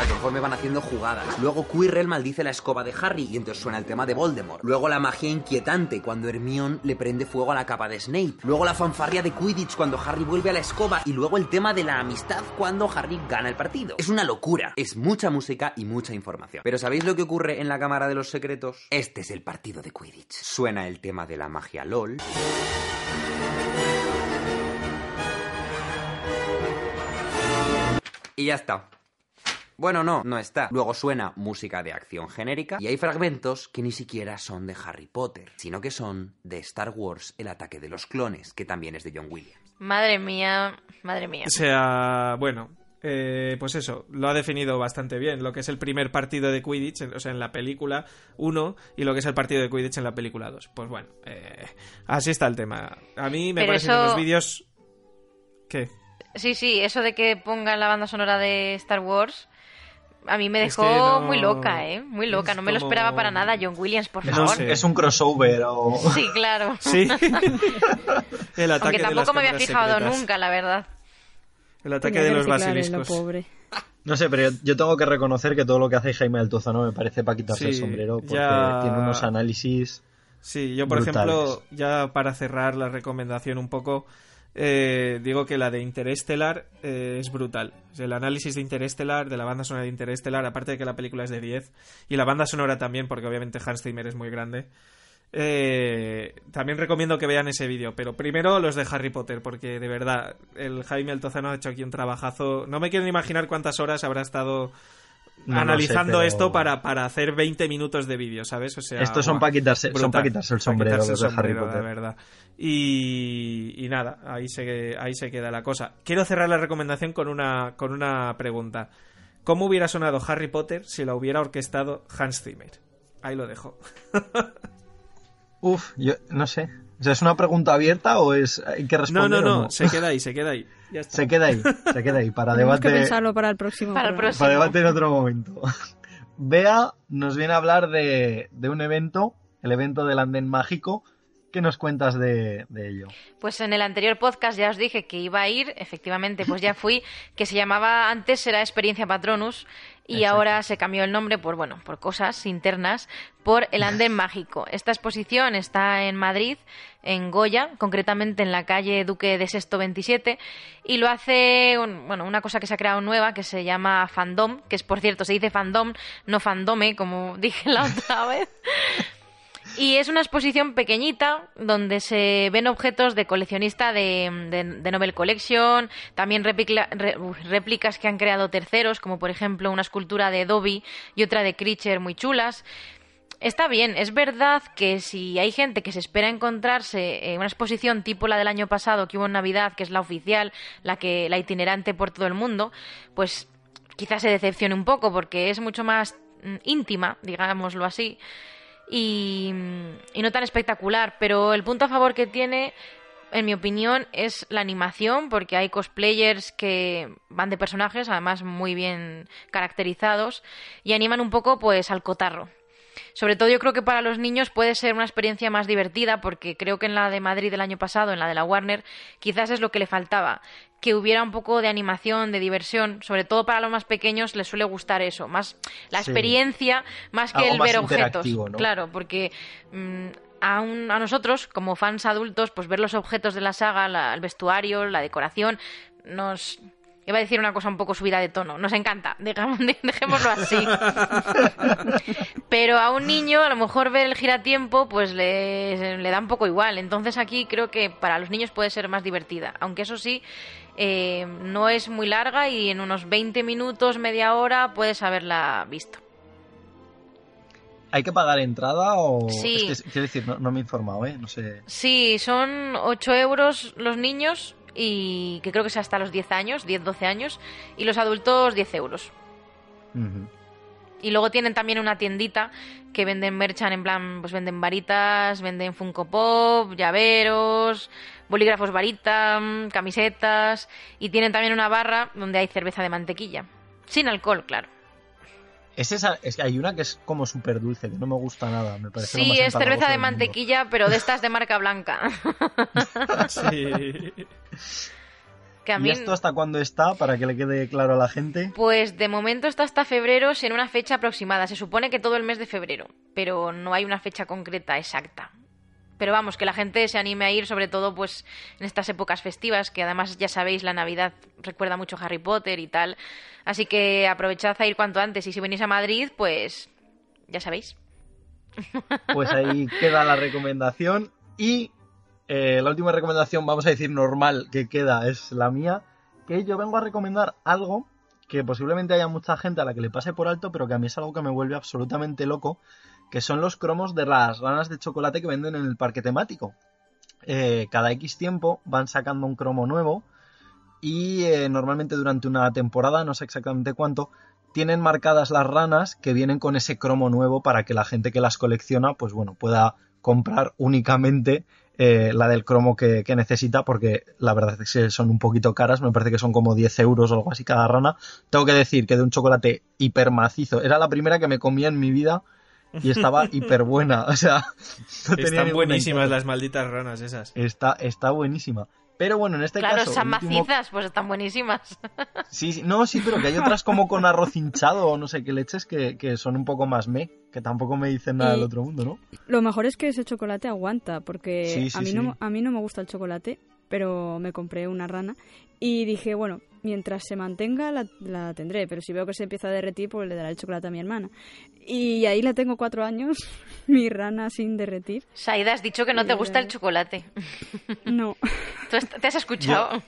Conforme van haciendo jugadas. Luego Quirrell maldice la escoba de Harry y entonces suena el tema de Voldemort. Luego la magia inquietante cuando Hermione le prende fuego a la capa de Snape. Luego la fanfarria de Quidditch cuando Harry vuelve a la escoba y luego el tema de la amistad cuando Harry gana el partido. Es una locura. Es mucha música y mucha información. Pero ¿sabéis lo que ocurre en la Cámara de los Secretos? Este es el partido de Quidditch. Suena el tema de la magia LOL. Y ya está. Bueno, no, no está. Luego suena música de acción genérica y hay fragmentos que ni siquiera son de Harry Potter, sino que son de Star Wars El ataque de los clones, que también es de John Williams. Madre mía, madre mía. O sea, bueno, eh, pues eso, lo ha definido bastante bien, lo que es el primer partido de Quidditch, o sea, en la película 1 y lo que es el partido de Quidditch en la película 2. Pues bueno, eh, así está el tema. A mí me parecen los vídeos... ¿Qué? Sí, sí, eso de que pongan la banda sonora de Star Wars a mí me dejó muy loca, ¿eh? Muy loca. No me lo esperaba para nada, John Williams, por favor. Es un crossover o... Sí, claro. [laughs] Sí. [laughs] El ataque Aunque tampoco me había fijado nunca, la verdad. El ataque de los basiliscos. No sé, pero yo, tengo que reconocer que todo lo que hace Jaime Altozano me parece para quitarse el sombrero porque tiene unos análisis Sí, yo por ejemplo, ya para cerrar la recomendación un poco, eh, digo que la de Interestelar eh, es brutal. El análisis de Interestelar, de la banda sonora de Interestelar, aparte de que la película es de 10, y la banda sonora también, porque obviamente Hans Zimmer es muy grande. Eh, también recomiendo que vean ese vídeo, pero primero los de Harry Potter, porque de verdad, el Jaime Altozano ha hecho aquí un trabajazo. No me quiero imaginar cuántas horas habrá estado analizando esto para, para hacer 20 minutos de vídeo, ¿sabes? O sea, Estos son para quitarse, son para quitarse el sombrero, de Harry Potter. De verdad. Y, y, nada, ahí se, ahí se queda la cosa. Quiero cerrar la recomendación con una, con una pregunta. ¿Cómo hubiera sonado Harry Potter si la hubiera orquestado Hans Zimmer? Ahí lo dejo. [laughs] Uf, yo no sé. ¿Es una pregunta abierta o es hay que responder? No, no, no, se queda ahí, se queda ahí. [laughs] Se queda ahí, se queda ahí. Para debate. que pensarlo para el próximo. Para, el próximo. para debate en otro momento. [laughs] Bea nos viene a hablar de, de un evento, el evento del andén mágico, ¿Qué nos cuentas de, ello? Pues en el anterior podcast ya os dije que iba a ir, efectivamente, pues ya fui, que se llamaba antes era Experiencia Patronus y ahora se cambió el nombre por bueno, por cosas internas, por el Andén Mágico. Esta exposición está en Madrid, en Goya, concretamente en la calle Duque de Sexto 27 y lo hace bueno, una cosa que se ha creado nueva que se llama Fandom, que es por cierto, se dice Fandom, no Fandome, como [laughs] dije la otra vez. Y es una exposición pequeñita donde se ven objetos de coleccionista de, de, Nobel Collection, también réplicas que han creado terceros, como por ejemplo una escultura de Dobby y otra de Creature muy chulas. Está bien, es verdad que si hay gente que se espera encontrarse en una exposición tipo la del año pasado que hubo en Navidad, que es la oficial, la que la itinerante por todo el mundo, pues quizás se decepcione un poco porque es mucho más mm, íntima, digámoslo así y, no tan espectacular, pero el punto a favor que tiene en mi opinión, es la animación, porque hay cosplayers que van de personajes, además muy bien caracterizados, y animan un poco pues al cotarro. Sobre todo yo creo que para los niños puede ser una experiencia más divertida porque creo que en la de Madrid del año pasado, en la de la Warner, quizás es lo que le faltaba, que hubiera un poco de animación, de diversión, sobre todo para los más pequeños les suele gustar eso, más la experiencia más que el ver objetos. Claro, porque mm, a, a, nosotros, como fans adultos, pues ver los objetos de la saga, el vestuario, la decoración, nos Iba a decir una cosa un poco subida de tono. Nos encanta, [laughs] dejémoslo así. Pero a un niño, a lo mejor ver el giratiempo, pues le, le, da un poco igual. Entonces aquí creo que para los niños puede ser más divertida. Aunque eso sí, eh, no es muy larga y en unos 20 minutos, media hora, puedes haberla visto. ¿Hay que pagar entrada o...? Sí. quiero decir, no, no, me he informado, ¿eh? No sé... Sí, son 8 euros los niños y que creo que es hasta los 10 años, 10-12 años, y los adultos 10 euros. Y luego tienen también una tiendita que venden merchan en plan, pues venden varitas, venden Funko Pop, llaveros, bolígrafos varita, camisetas y tienen también una barra donde hay cerveza de mantequilla. Sin alcohol, claro. Es esa, es que hay una que es como súper dulce, que no me gusta nada. Me parece sí, es cerveza de mantequilla, pero de estas de marca blanca. [laughs] [laughs] sí. ¿Y esto hasta cuándo está, para que le quede claro a la gente? Pues de momento está hasta febrero, sin una fecha aproximada. Se supone que todo el mes de febrero, pero no hay una fecha concreta exacta. Pero vamos, que la gente se anime a ir, sobre todo pues en estas épocas festivas, que además ya sabéis, la Navidad recuerda mucho a Harry Potter y tal. Así que aprovechad a ir cuanto antes. Y si venís a Madrid, pues ya sabéis. Pues ahí queda la recomendación. Y eh, la última recomendación, vamos a decir normal, que queda es la mía. Que yo vengo a recomendar algo que posiblemente haya mucha gente a la que le pase por alto, pero que a mí es algo que me vuelve absolutamente loco que son los cromos de las ranas de chocolate que venden en el parque temático. Eh, cada X tiempo van sacando un cromo nuevo y eh, normalmente durante una temporada, no sé exactamente cuánto, tienen marcadas las ranas que vienen con ese cromo nuevo para que la gente que las colecciona, pues bueno, pueda comprar únicamente eh, la del cromo que, que, necesita, porque la verdad es que son un poquito caras, me parece que son como 10 euros o algo así cada rana. Tengo que decir que de un chocolate hiper macizo, era la primera que me comía en mi vida y estaba [laughs] hiper buena. O sea, están buenísimas las malditas ranas esas. Está, está buenísima. Pero bueno, en este caso. Claro, están macizas, pues están buenísimas. [laughs] Sí, sí, no, sí, pero que hay otras como con arroz hinchado o no sé qué leches que, que son un poco más me. que tampoco me dicen nada del otro mundo, ¿no? Lo mejor es que ese chocolate aguanta, porque a, mí no, a mí no me gusta el chocolate, pero me compré una rana y dije, bueno, mientras se mantenga la, tendré, pero si veo que se empieza a derretir, pues le daré el chocolate a mi hermana. Y ahí la tengo cuatro años, [laughs] mi rana sin derretir. Saida, has dicho que no te gusta el chocolate. [laughs] No. ¿Te has escuchado?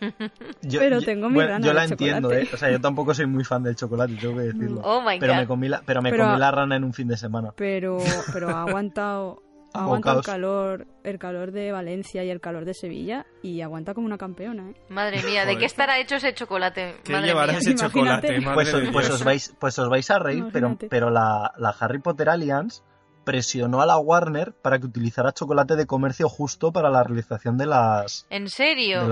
pero tengo mi rana Yo la entiendo, ¿eh? O sea, yo tampoco soy muy fan del chocolate, tengo que decirlo. Oh my pero me comí la, pero me comí la rana en un fin de semana. Pero, pero ha [laughs] aguantado aguanta el calor, el calor de Valencia y el calor de Sevilla y aguanta como una campeona. ¿eh? Madre mía, ¿de qué estará hecho ese chocolate? ¿Qué llevará ese chocolate? Pues, pues, os vais, pues os vais a reír, pero, pero la, la Harry Potter Alliance presionó a la Warner para que utilizara chocolate de comercio justo para la realización de las... ¿En serio?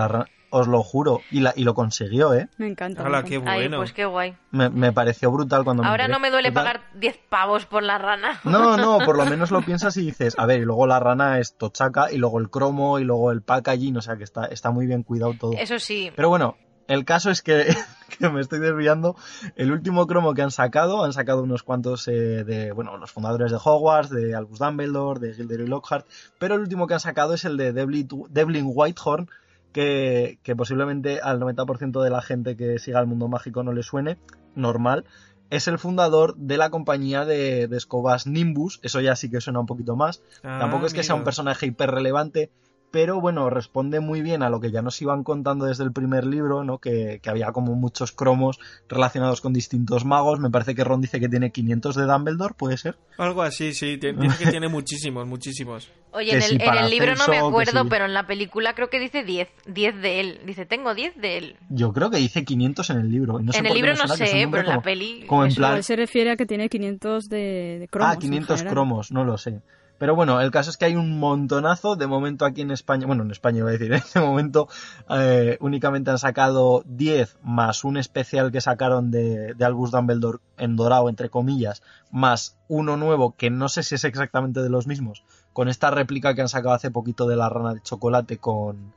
os lo juro. Y, la, y lo consiguió, ¿eh? Me encanta. Hola, qué bueno. pues qué guay. Me, pareció brutal cuando Ahora no me duele pagar 10 pavos por la rana. No, [laughs] no, por lo menos lo piensas y dices, a ver, y luego la rana es tochaca, y luego el cromo, y luego el packaging, o sea que está, está muy bien cuidado todo. Eso sí. Pero bueno, el caso es [laughs] que, me estoy desviando. El último cromo que han sacado, han sacado unos cuantos eh, de, bueno, los fundadores de Hogwarts, de Albus Dumbledore, de Gilderoy Lockhart, pero el último que han sacado es el de Devlin, Whitehorn, que, posiblemente al 90% de la gente que siga el mundo mágico no le suene, normal. Es el fundador de la compañía de, escobas Nimbus, eso ya sí que suena un poquito más. Ah, Tampoco es que sea un personaje hiper relevante, pero bueno, responde muy bien a lo que ya nos iban contando desde el primer libro, ¿no? Que, había como muchos cromos relacionados con distintos magos. Me parece que Ron dice que tiene 500 de Dumbledore, ¿puede ser? Algo así, sí, tiene, [laughs] que tiene muchísimos, muchísimos. Oye, en el, libro no me acuerdo, pero en la película creo que dice 10, 10 de él. Dice, tengo 10 de él. Yo creo que dice 500 en el libro. en el libro no sé, pero en la peli... Como en plan... se refiere a que tiene 500 de, de cromos. Ah, 500 cromos, no lo sé. Pero bueno, el caso es que hay un montonazo. De momento aquí en España, bueno, en España iba a decir, [laughs] ¿eh? de momento eh, únicamente han sacado 10 más un especial que sacaron de, de, Albus Dumbledore en dorado, entre comillas, más uno nuevo que no sé si es exactamente de los mismos, con esta réplica que han sacado hace poquito de la rana de chocolate con,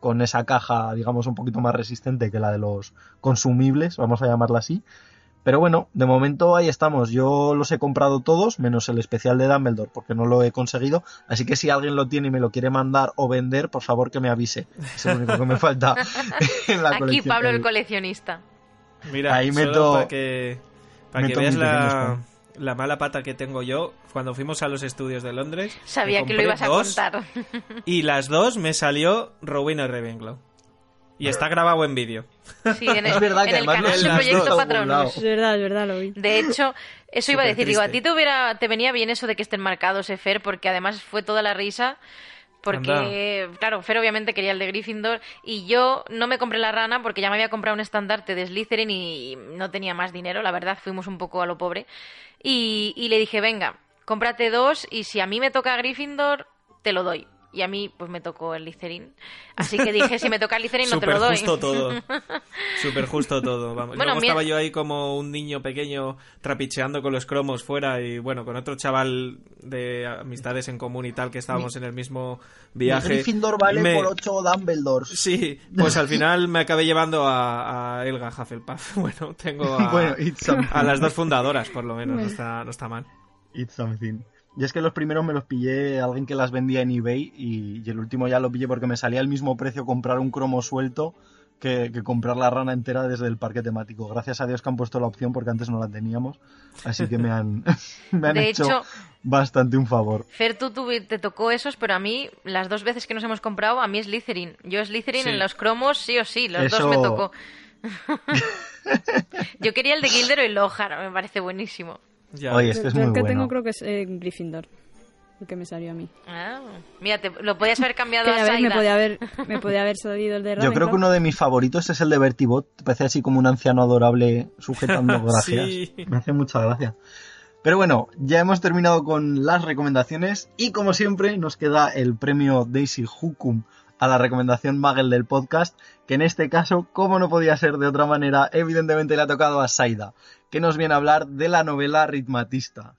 con esa caja, digamos, un poquito más resistente que la de los consumibles, vamos a llamarla así. Pero bueno, de momento ahí estamos. Yo los he comprado todos, menos el especial de Dumbledore, porque no lo he conseguido. Así que si alguien lo tiene y me lo quiere mandar o vender, por favor que me avise. Es lo único que me falta [laughs] en la Aquí Pablo el coleccionista. Mira, ahí meto, para que, para que veas la, la, mala pata que tengo yo, cuando fuimos a los estudios de Londres... Sabía que lo ibas a contar. Y las dos me salió Rowena Ravenclaw. Y está grabado en vídeo. Sí, en [laughs] el, es verdad que además canal del Proyecto Patronus. Es verdad, es verdad, lo vi. De hecho, eso iba a decir, digo, a ti te hubiera te venía bien eso de que estén marcados, Fer, porque además fue toda la risa porque, claro, Fer obviamente quería el de Gryffindor y yo no me compré la rana porque ya me había comprado un estandarte de Slytherin y no tenía más dinero, la verdad, fuimos un poco a lo pobre. Y, y le dije, venga, cómprate dos y si a mí me toca Gryffindor, te lo doy y a mí pues me tocó el licerín. Así que dije, si me toca el licerín no te lo doy. justo todo. [laughs] Súper justo todo. Vamos. Luego estaba yo ahí como un niño pequeño trapicheando con los cromos fuera y bueno, con otro chaval de amistades en común y tal que estábamos en el mismo viaje. Gryffindor vale por ocho Dumbledore. Sí, pues al final me acabé llevando a, Elga Hufflepuff. [laughs] Bueno, tengo a, [laughs] a las dos fundadoras por lo menos, no está, no está mal. It's something. Y es que los primeros me los pillé alguien que las vendía en eBay y, el último ya lo pillé porque me salía el mismo precio comprar un cromo suelto que, comprar la rana entera desde el parque temático. Gracias a Dios que han puesto la opción porque antes no la teníamos. Así que me han, [laughs] me han hecho, bastante un favor. Fer, tú, te tocó esos, pero a mí, las dos veces que nos hemos comprado, a mí es Slytherin. Yo Slytherin en los cromos sí o sí, los dos me tocó. [laughs] [laughs] Yo quería el de Gilderoy Lockhart, me parece buenísimo. Oye, es que es muy el que tengo creo que es eh, Gryffindor. El que me salió a mí. Ah, mira, lo podías haber cambiado [laughs] a, ver, me podía haber [laughs] Me podía haber salido el de Yo creo que uno de mis favoritos es el de Bertibot. Parece así como un anciano adorable sujetando [laughs] gracias. Me hace mucha gracia. Pero bueno, ya hemos terminado con las recomendaciones y como siempre nos queda el premio Daisy Hukum a la recomendación Magel del podcast, que en este caso, como no podía ser de otra manera, evidentemente le ha tocado a Saida, que nos viene a hablar de la novela Ritmatista.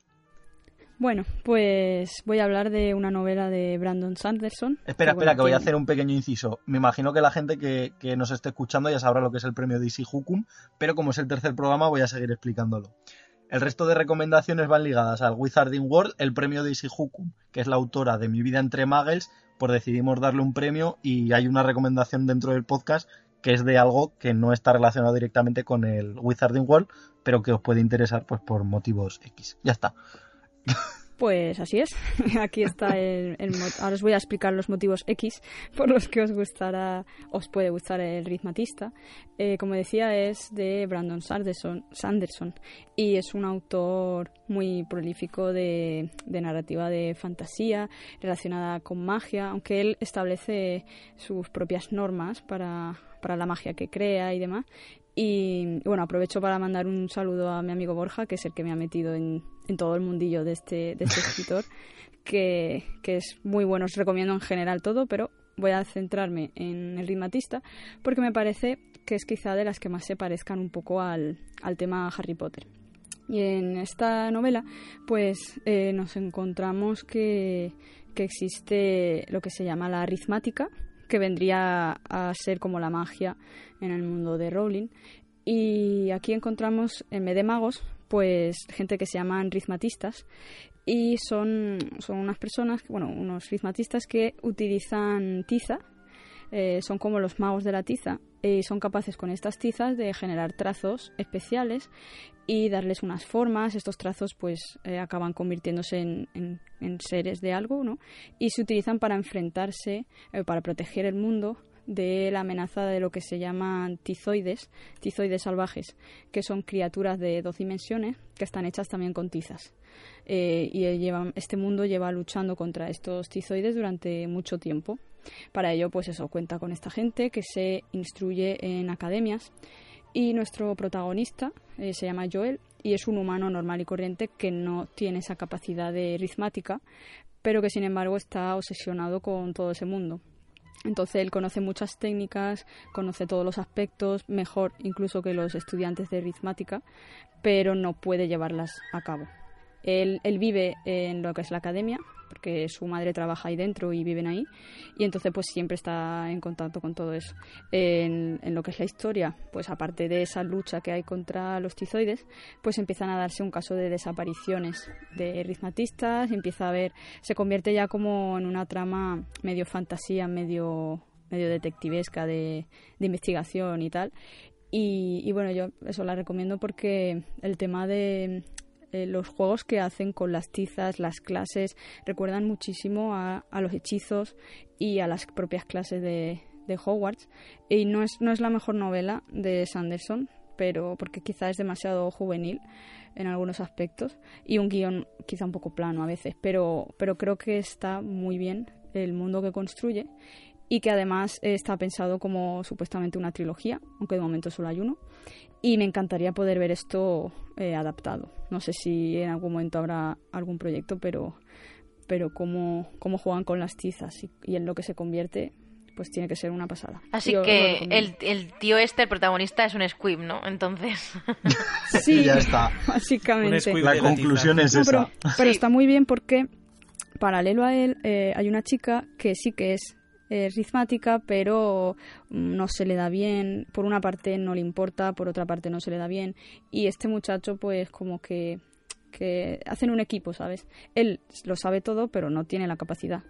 Bueno, pues voy a hablar de una novela de Brandon Sanderson. Espera, espera, que voy a hacer un pequeño inciso. Me imagino que la gente que, nos esté escuchando ya sabrá lo que es el premio DC Hukum, pero como es el tercer programa voy a seguir explicándolo. El resto de recomendaciones van ligadas al Wizarding World, el premio de Ishihuku, que es la autora de Mi vida entre muggles, pues decidimos darle un premio y hay una recomendación dentro del podcast que es de algo que no está relacionado directamente con el Wizarding World, pero que os puede interesar pues por motivos X. Ya está. [laughs] Pues así es. [laughs] Aquí está el, Ahora os voy a explicar los motivos X por los que os gustará, os puede gustar el ritmatista. Eh, como decía, es de Brandon Sanderson, y es un autor muy prolífico de, de narrativa de fantasía relacionada con magia, aunque él establece sus propias normas para para la magia que crea y demás. Y bueno, aprovecho para mandar un saludo a mi amigo Borja, que es el que me ha metido en, todo el mundillo de este, de este [laughs] escritor, que, es muy bueno. Os recomiendo en general todo, pero voy a centrarme en el ritmatista porque me parece que es quizá de las que más se parezcan un poco al, tema Harry Potter. Y en esta novela, pues eh, nos encontramos que, que existe lo que se llama la aritmática, que vendría a ser como la magia en el mundo de Rowling. Y aquí encontramos en vez de magos, pues gente que se llaman ritmatistas y son, son unas personas, bueno, unos ritmatistas que utilizan tiza, eh, son como los magos de la tiza y son capaces con estas tizas de generar trazos especiales y darles unas formas. Estos trazos pues eh, acaban convirtiéndose en, seres de algo, ¿no? Y se utilizan para enfrentarse, eh, para proteger el mundo de la amenaza de lo que se llaman tizoides, tizoides salvajes, que son criaturas de dos dimensiones que están hechas también con tizas. Eh, y este mundo lleva luchando contra estos tizoides durante mucho tiempo. Para ello, pues eso, cuenta con esta gente que se instruye en academias y nuestro protagonista eh, se llama Joel y es un humano normal y corriente que no tiene esa capacidad de ritmática, pero que sin embargo está obsesionado con todo ese mundo. Entonces él conoce muchas técnicas, conoce todos los aspectos, mejor incluso que los estudiantes de ritmática, pero no puede llevarlas a cabo. Él, él, vive en lo que es la academia, porque su madre trabaja ahí dentro y viven ahí, y entonces pues siempre está en contacto con todo eso. En, en, lo que es la historia, pues aparte de esa lucha que hay contra los tizoides, pues empiezan a darse un caso de desapariciones de ritmatistas, empieza a ver, se convierte ya como en una trama medio fantasía, medio medio detectivesca de, de investigación y tal. Y, y, bueno, yo eso la recomiendo porque el tema de, eh, los juegos que hacen con las tizas, las clases, recuerdan muchísimo a, los hechizos y a las propias clases de, Hogwarts. Y no es, no es la mejor novela de Sanderson, pero porque quizá es demasiado juvenil en algunos aspectos y un guion quizá un poco plano a veces, pero, pero creo que está muy bien el mundo que construye y que además está pensado como supuestamente una trilogía, aunque de momento solo hay uno, y me encantaría poder ver esto eh, adaptado. No sé si en algún momento habrá algún proyecto, pero, pero cómo, cómo juegan con las tizas y, en lo que se convierte, pues tiene que ser una pasada. Así que el, el, tío este, el protagonista, es un squib, ¿no? Entonces. [laughs] sí, ya está. Básicamente. La conclusión es esa. Pero, está muy bien porque, paralelo a él, eh, hay una chica que sí que es eh, ritmática, pero mm, no se le da bien. Por una parte no le importa, por otra parte no se le da bien. Y este muchacho, pues, como que, que hacen un equipo, ¿sabes? Él lo sabe todo, pero no tiene la capacidad.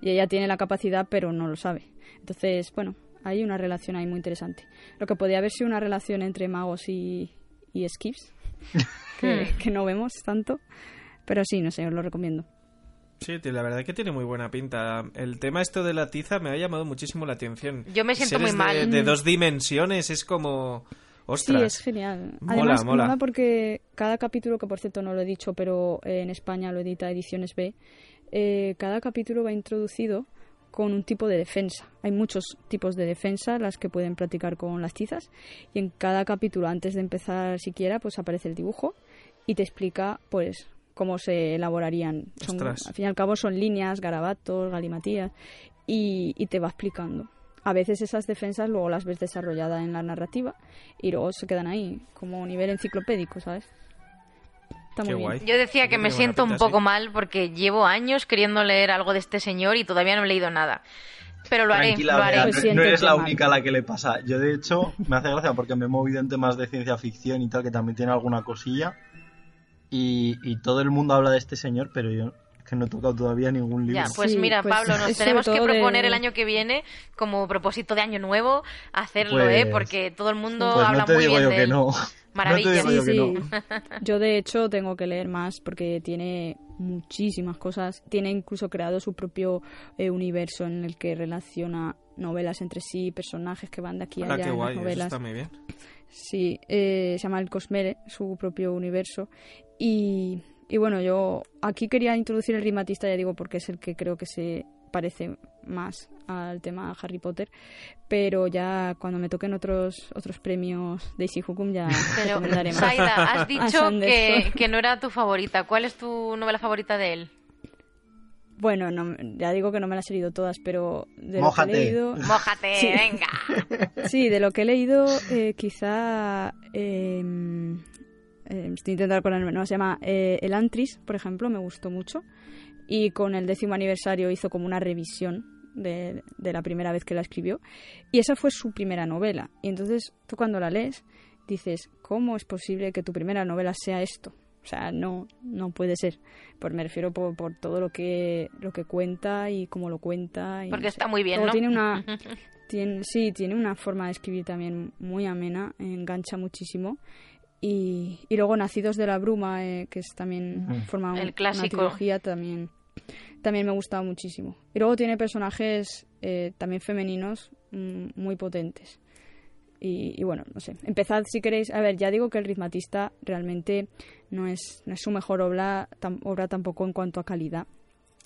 Y ella tiene la capacidad, pero no lo sabe. Entonces, bueno, hay una relación ahí muy interesante. Lo que podría haber sido una relación entre magos y, y skips, [laughs] que, hmm. que no vemos tanto. Pero sí, no sé, os lo recomiendo. Sí, la verdad es que tiene muy buena pinta. El tema esto de la tiza me ha llamado muchísimo la atención. Yo me siento muy mal. De, dos dimensiones es como... Ostras. Sí, es genial. Además, mola, porque cada capítulo, que por cierto no lo he dicho, pero en España lo edita Ediciones B, eh, cada capítulo va introducido con un tipo de defensa. Hay muchos tipos de defensa las que pueden practicar con las tizas y en cada capítulo antes de empezar siquiera pues aparece el dibujo y te explica pues cómo se elaborarían. al fin y al cabo son líneas, garabatos, galimatías y, te va explicando. A veces esas defensas luego las ves desarrolladas en la narrativa y luego se quedan ahí como nivel enciclopédico, ¿sabes? Está muy bien. Yo decía que me siento un poco mal porque llevo años queriendo leer algo de este señor y todavía no he leído nada. Pero lo haré, lo haré. no, no eres la única a la que le pasa. Yo, de hecho, me hace gracia porque me he movido en temas de ciencia ficción y tal, que también tiene alguna cosilla. Y, todo el mundo habla de este señor, pero yo que no he tocado todavía ningún libro. Ya, pues mira, pues Pablo, nos tenemos que proponer el año que viene, como propósito de año nuevo, hacerlo, ¿eh? Pues, Porque todo el mundo pues habla no te muy digo bien yo que no. Maravilla. sí, sí. Yo de hecho tengo que leer más porque tiene muchísimas cosas. Tiene incluso creado su propio eh, universo en el que relaciona novelas entre sí, personajes que van de aquí a allá en las novelas. está muy bien. Sí, eh, se llama El Cosmere, su propio universo. Y, y bueno, yo aquí quería introducir el ritmatista, ya digo, porque es el que creo que se parece más al tema Harry Potter, pero ya cuando me toquen otros otros premios de Hukum ya [laughs] pero, Saida, [laughs] has dicho que, que, no era tu favorita. ¿Cuál es tu novela favorita de él? Bueno, no, ya digo que no me las he leído todas, pero de lo que he leído... [laughs] ¡Mójate, venga! Sí, de lo que he leído, eh, quizá... Eh, eh, estoy intentando acordarme, no, se llama eh, El Antris, por ejemplo, me gustó mucho. Y con el décimo aniversario hizo como una revisión de, de la primera vez que la escribió. Y esa fue su primera novela. Y entonces tú cuando la lees dices, ¿cómo es posible que tu primera novela sea esto? O sea, no, no puede ser. Pues me refiero por, por todo lo que, lo que cuenta y cómo lo cuenta. Porque está muy bien, ¿no? Tiene una, [laughs] tiene, sí, tiene una forma de escribir también muy amena, engancha muchísimo. Y, y luego Nacidos de la Bruma, eh, que es también forma El clásico. una trilogía, también, también me gustaba muchísimo. Y luego tiene personajes eh, también femeninos mm, muy potentes. Y, bueno, no sé, empezad si queréis. A ver, ya digo que el ritmatista realmente no es, no es su mejor obra, obra tampoco en cuanto a calidad.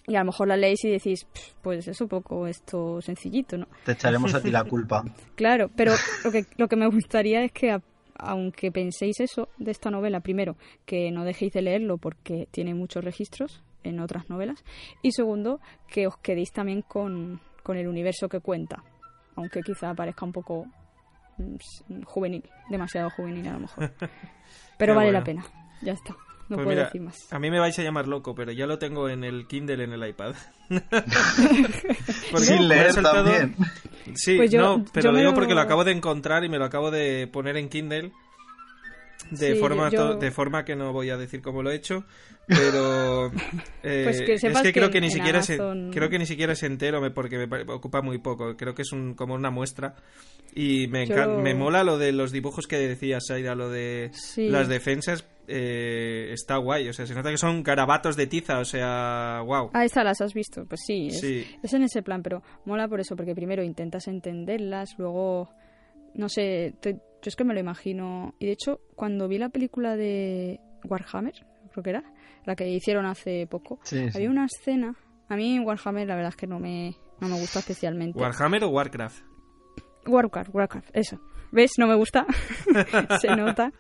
Y a lo mejor la leéis y decís, pues es un poco esto sencillito, ¿no? Te echaremos a ti la culpa. [laughs] claro, pero lo que, lo que me gustaría es que aunque penséis eso de esta novela, primero, que no dejéis de leerlo porque tiene muchos registros en otras novelas, y segundo, que os quedéis también con, el universo que cuenta, aunque quizá parezca un poco mm, juvenil, demasiado juvenil a lo mejor. [laughs] Pero vale la pena, ya está. No pues puedo decir más. A mí me vais a llamar loco, pero ya lo tengo en el Kindle, en el iPad. [laughs] Sin leer también. Sí, pues no, pero lo digo porque lo acabo de encontrar y me lo acabo de poner en Kindle. De, forma de forma que no voy a decir cómo lo he hecho, pero [laughs] pues eh, es que, creo que ni siquiera es, creo que ni siquiera es entero porque me ocupa muy poco creo que es un, como una muestra y me me mola lo de los dibujos que decías Aida lo de las defensas eh, está guay o sea se nota que son garabatos de tiza o sea wow ah esa las has visto pues sí es, es en ese plan pero mola por eso porque primero intentas entenderlas luego no sé yo es que me lo imagino y de hecho cuando vi la película de Warhammer creo que era la que hicieron hace poco, había una escena. A mí Warhammer la verdad es que no me, no me gusta especialmente. ¿Warhammer o Warcraft? Warcraft, Warcraft, eso. ¿Ves? No me gusta. [laughs] Se nota.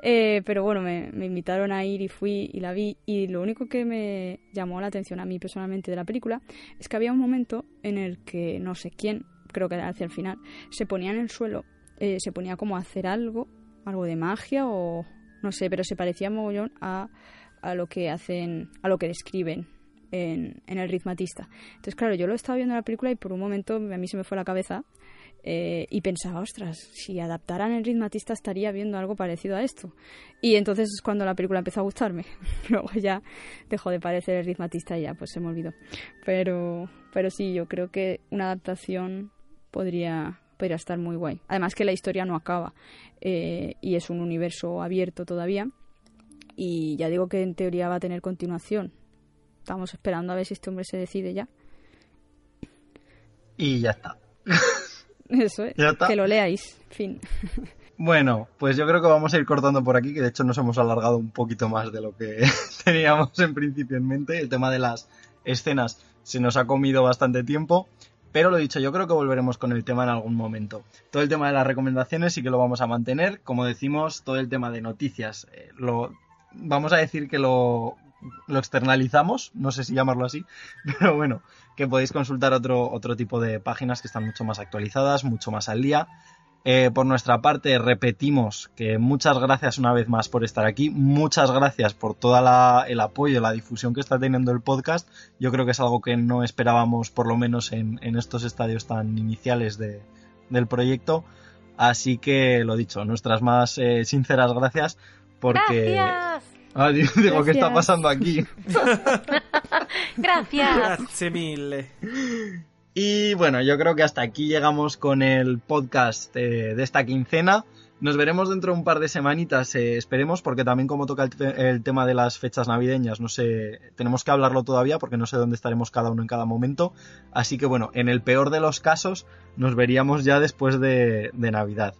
Eh, pero bueno, me, me, invitaron a ir y fui y la vi. Y lo único que me llamó la atención a mí personalmente de la película es que había un momento en el que no sé quién, creo que hacia el final, se ponía en el suelo, eh, se ponía como a hacer algo, algo de magia o no sé, pero se parecía mogollón a a lo que hacen, a lo que describen en, en el ritmatista. Entonces, claro, yo lo estaba viendo en la película y por un momento a mí se me fue la cabeza eh, y pensaba, ostras, si adaptaran el ritmatista estaría viendo algo parecido a esto. Y entonces es cuando la película empezó a gustarme. [laughs] Luego ya dejó de parecer el ritmatista y ya pues se me olvidó. Pero, pero sí, yo creo que una adaptación podría, podría estar muy guay. Además que la historia no acaba eh, y es un universo abierto todavía y ya digo que en teoría va a tener continuación. Estamos esperando a ver si este hombre se decide ya. Y ya está. [laughs] Eso es. Que lo leáis. Fin. [laughs] Bueno, pues yo creo que vamos a ir cortando por aquí, que de hecho nos hemos alargado un poquito más de lo que [laughs] teníamos en principio en mente. El tema de las escenas se nos ha comido bastante tiempo, pero lo dicho, yo creo que volveremos con el tema en algún momento. Todo el tema de las recomendaciones sí que lo vamos a mantener. Como decimos, todo el tema de noticias eh, lo vamos a decir que lo, externalizamos, no sé si llamarlo así, [laughs] pero bueno, que podéis consultar otro, otro tipo de páginas que están mucho más actualizadas, mucho más al día. Eh, por nuestra parte, repetimos que muchas gracias una vez más por estar aquí, muchas gracias por todo el apoyo, la difusión que está teniendo el podcast. Yo creo que es algo que no esperábamos, por lo menos en, estos estadios tan iniciales del proyecto. Así que, lo dicho, nuestras más eh, sinceras gracias porque Ah, [laughs] digo, ¿qué está pasando aquí? [laughs] Gracias. Gracias mille. Y bueno, yo creo que hasta aquí llegamos con el podcast eh, de esta quincena. Nos veremos dentro de un par de semanitas, eh, esperemos, porque también como toca el, tema de las fechas navideñas, no sé, tenemos que hablarlo todavía porque no sé dónde estaremos cada uno en cada momento. Así que bueno, en el peor de los casos, nos veríamos ya después de, de Navidad.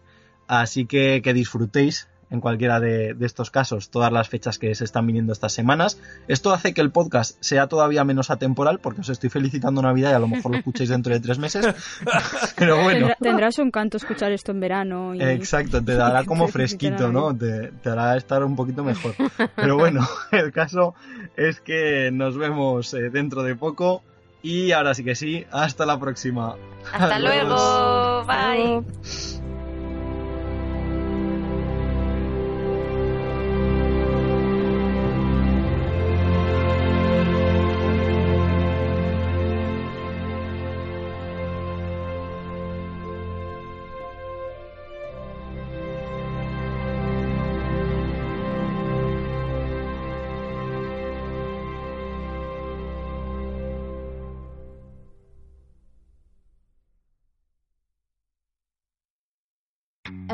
Así que que disfrutéis en cualquiera de, estos casos todas las fechas que se están viniendo estas semanas. Esto hace que el podcast sea todavía menos atemporal porque os estoy felicitando Navidad y a lo mejor lo escuchéis dentro de tres meses. [laughs] Pero bueno. tendrás un canto escuchar esto en verano. Exacto, te dará como [laughs] fresquito, ¿no? Te, te, hará estar un poquito mejor. Pero bueno, [laughs] el caso es que nos vemos eh, dentro de poco. Y ahora sí que sí, hasta la próxima. Hasta luego. Bye.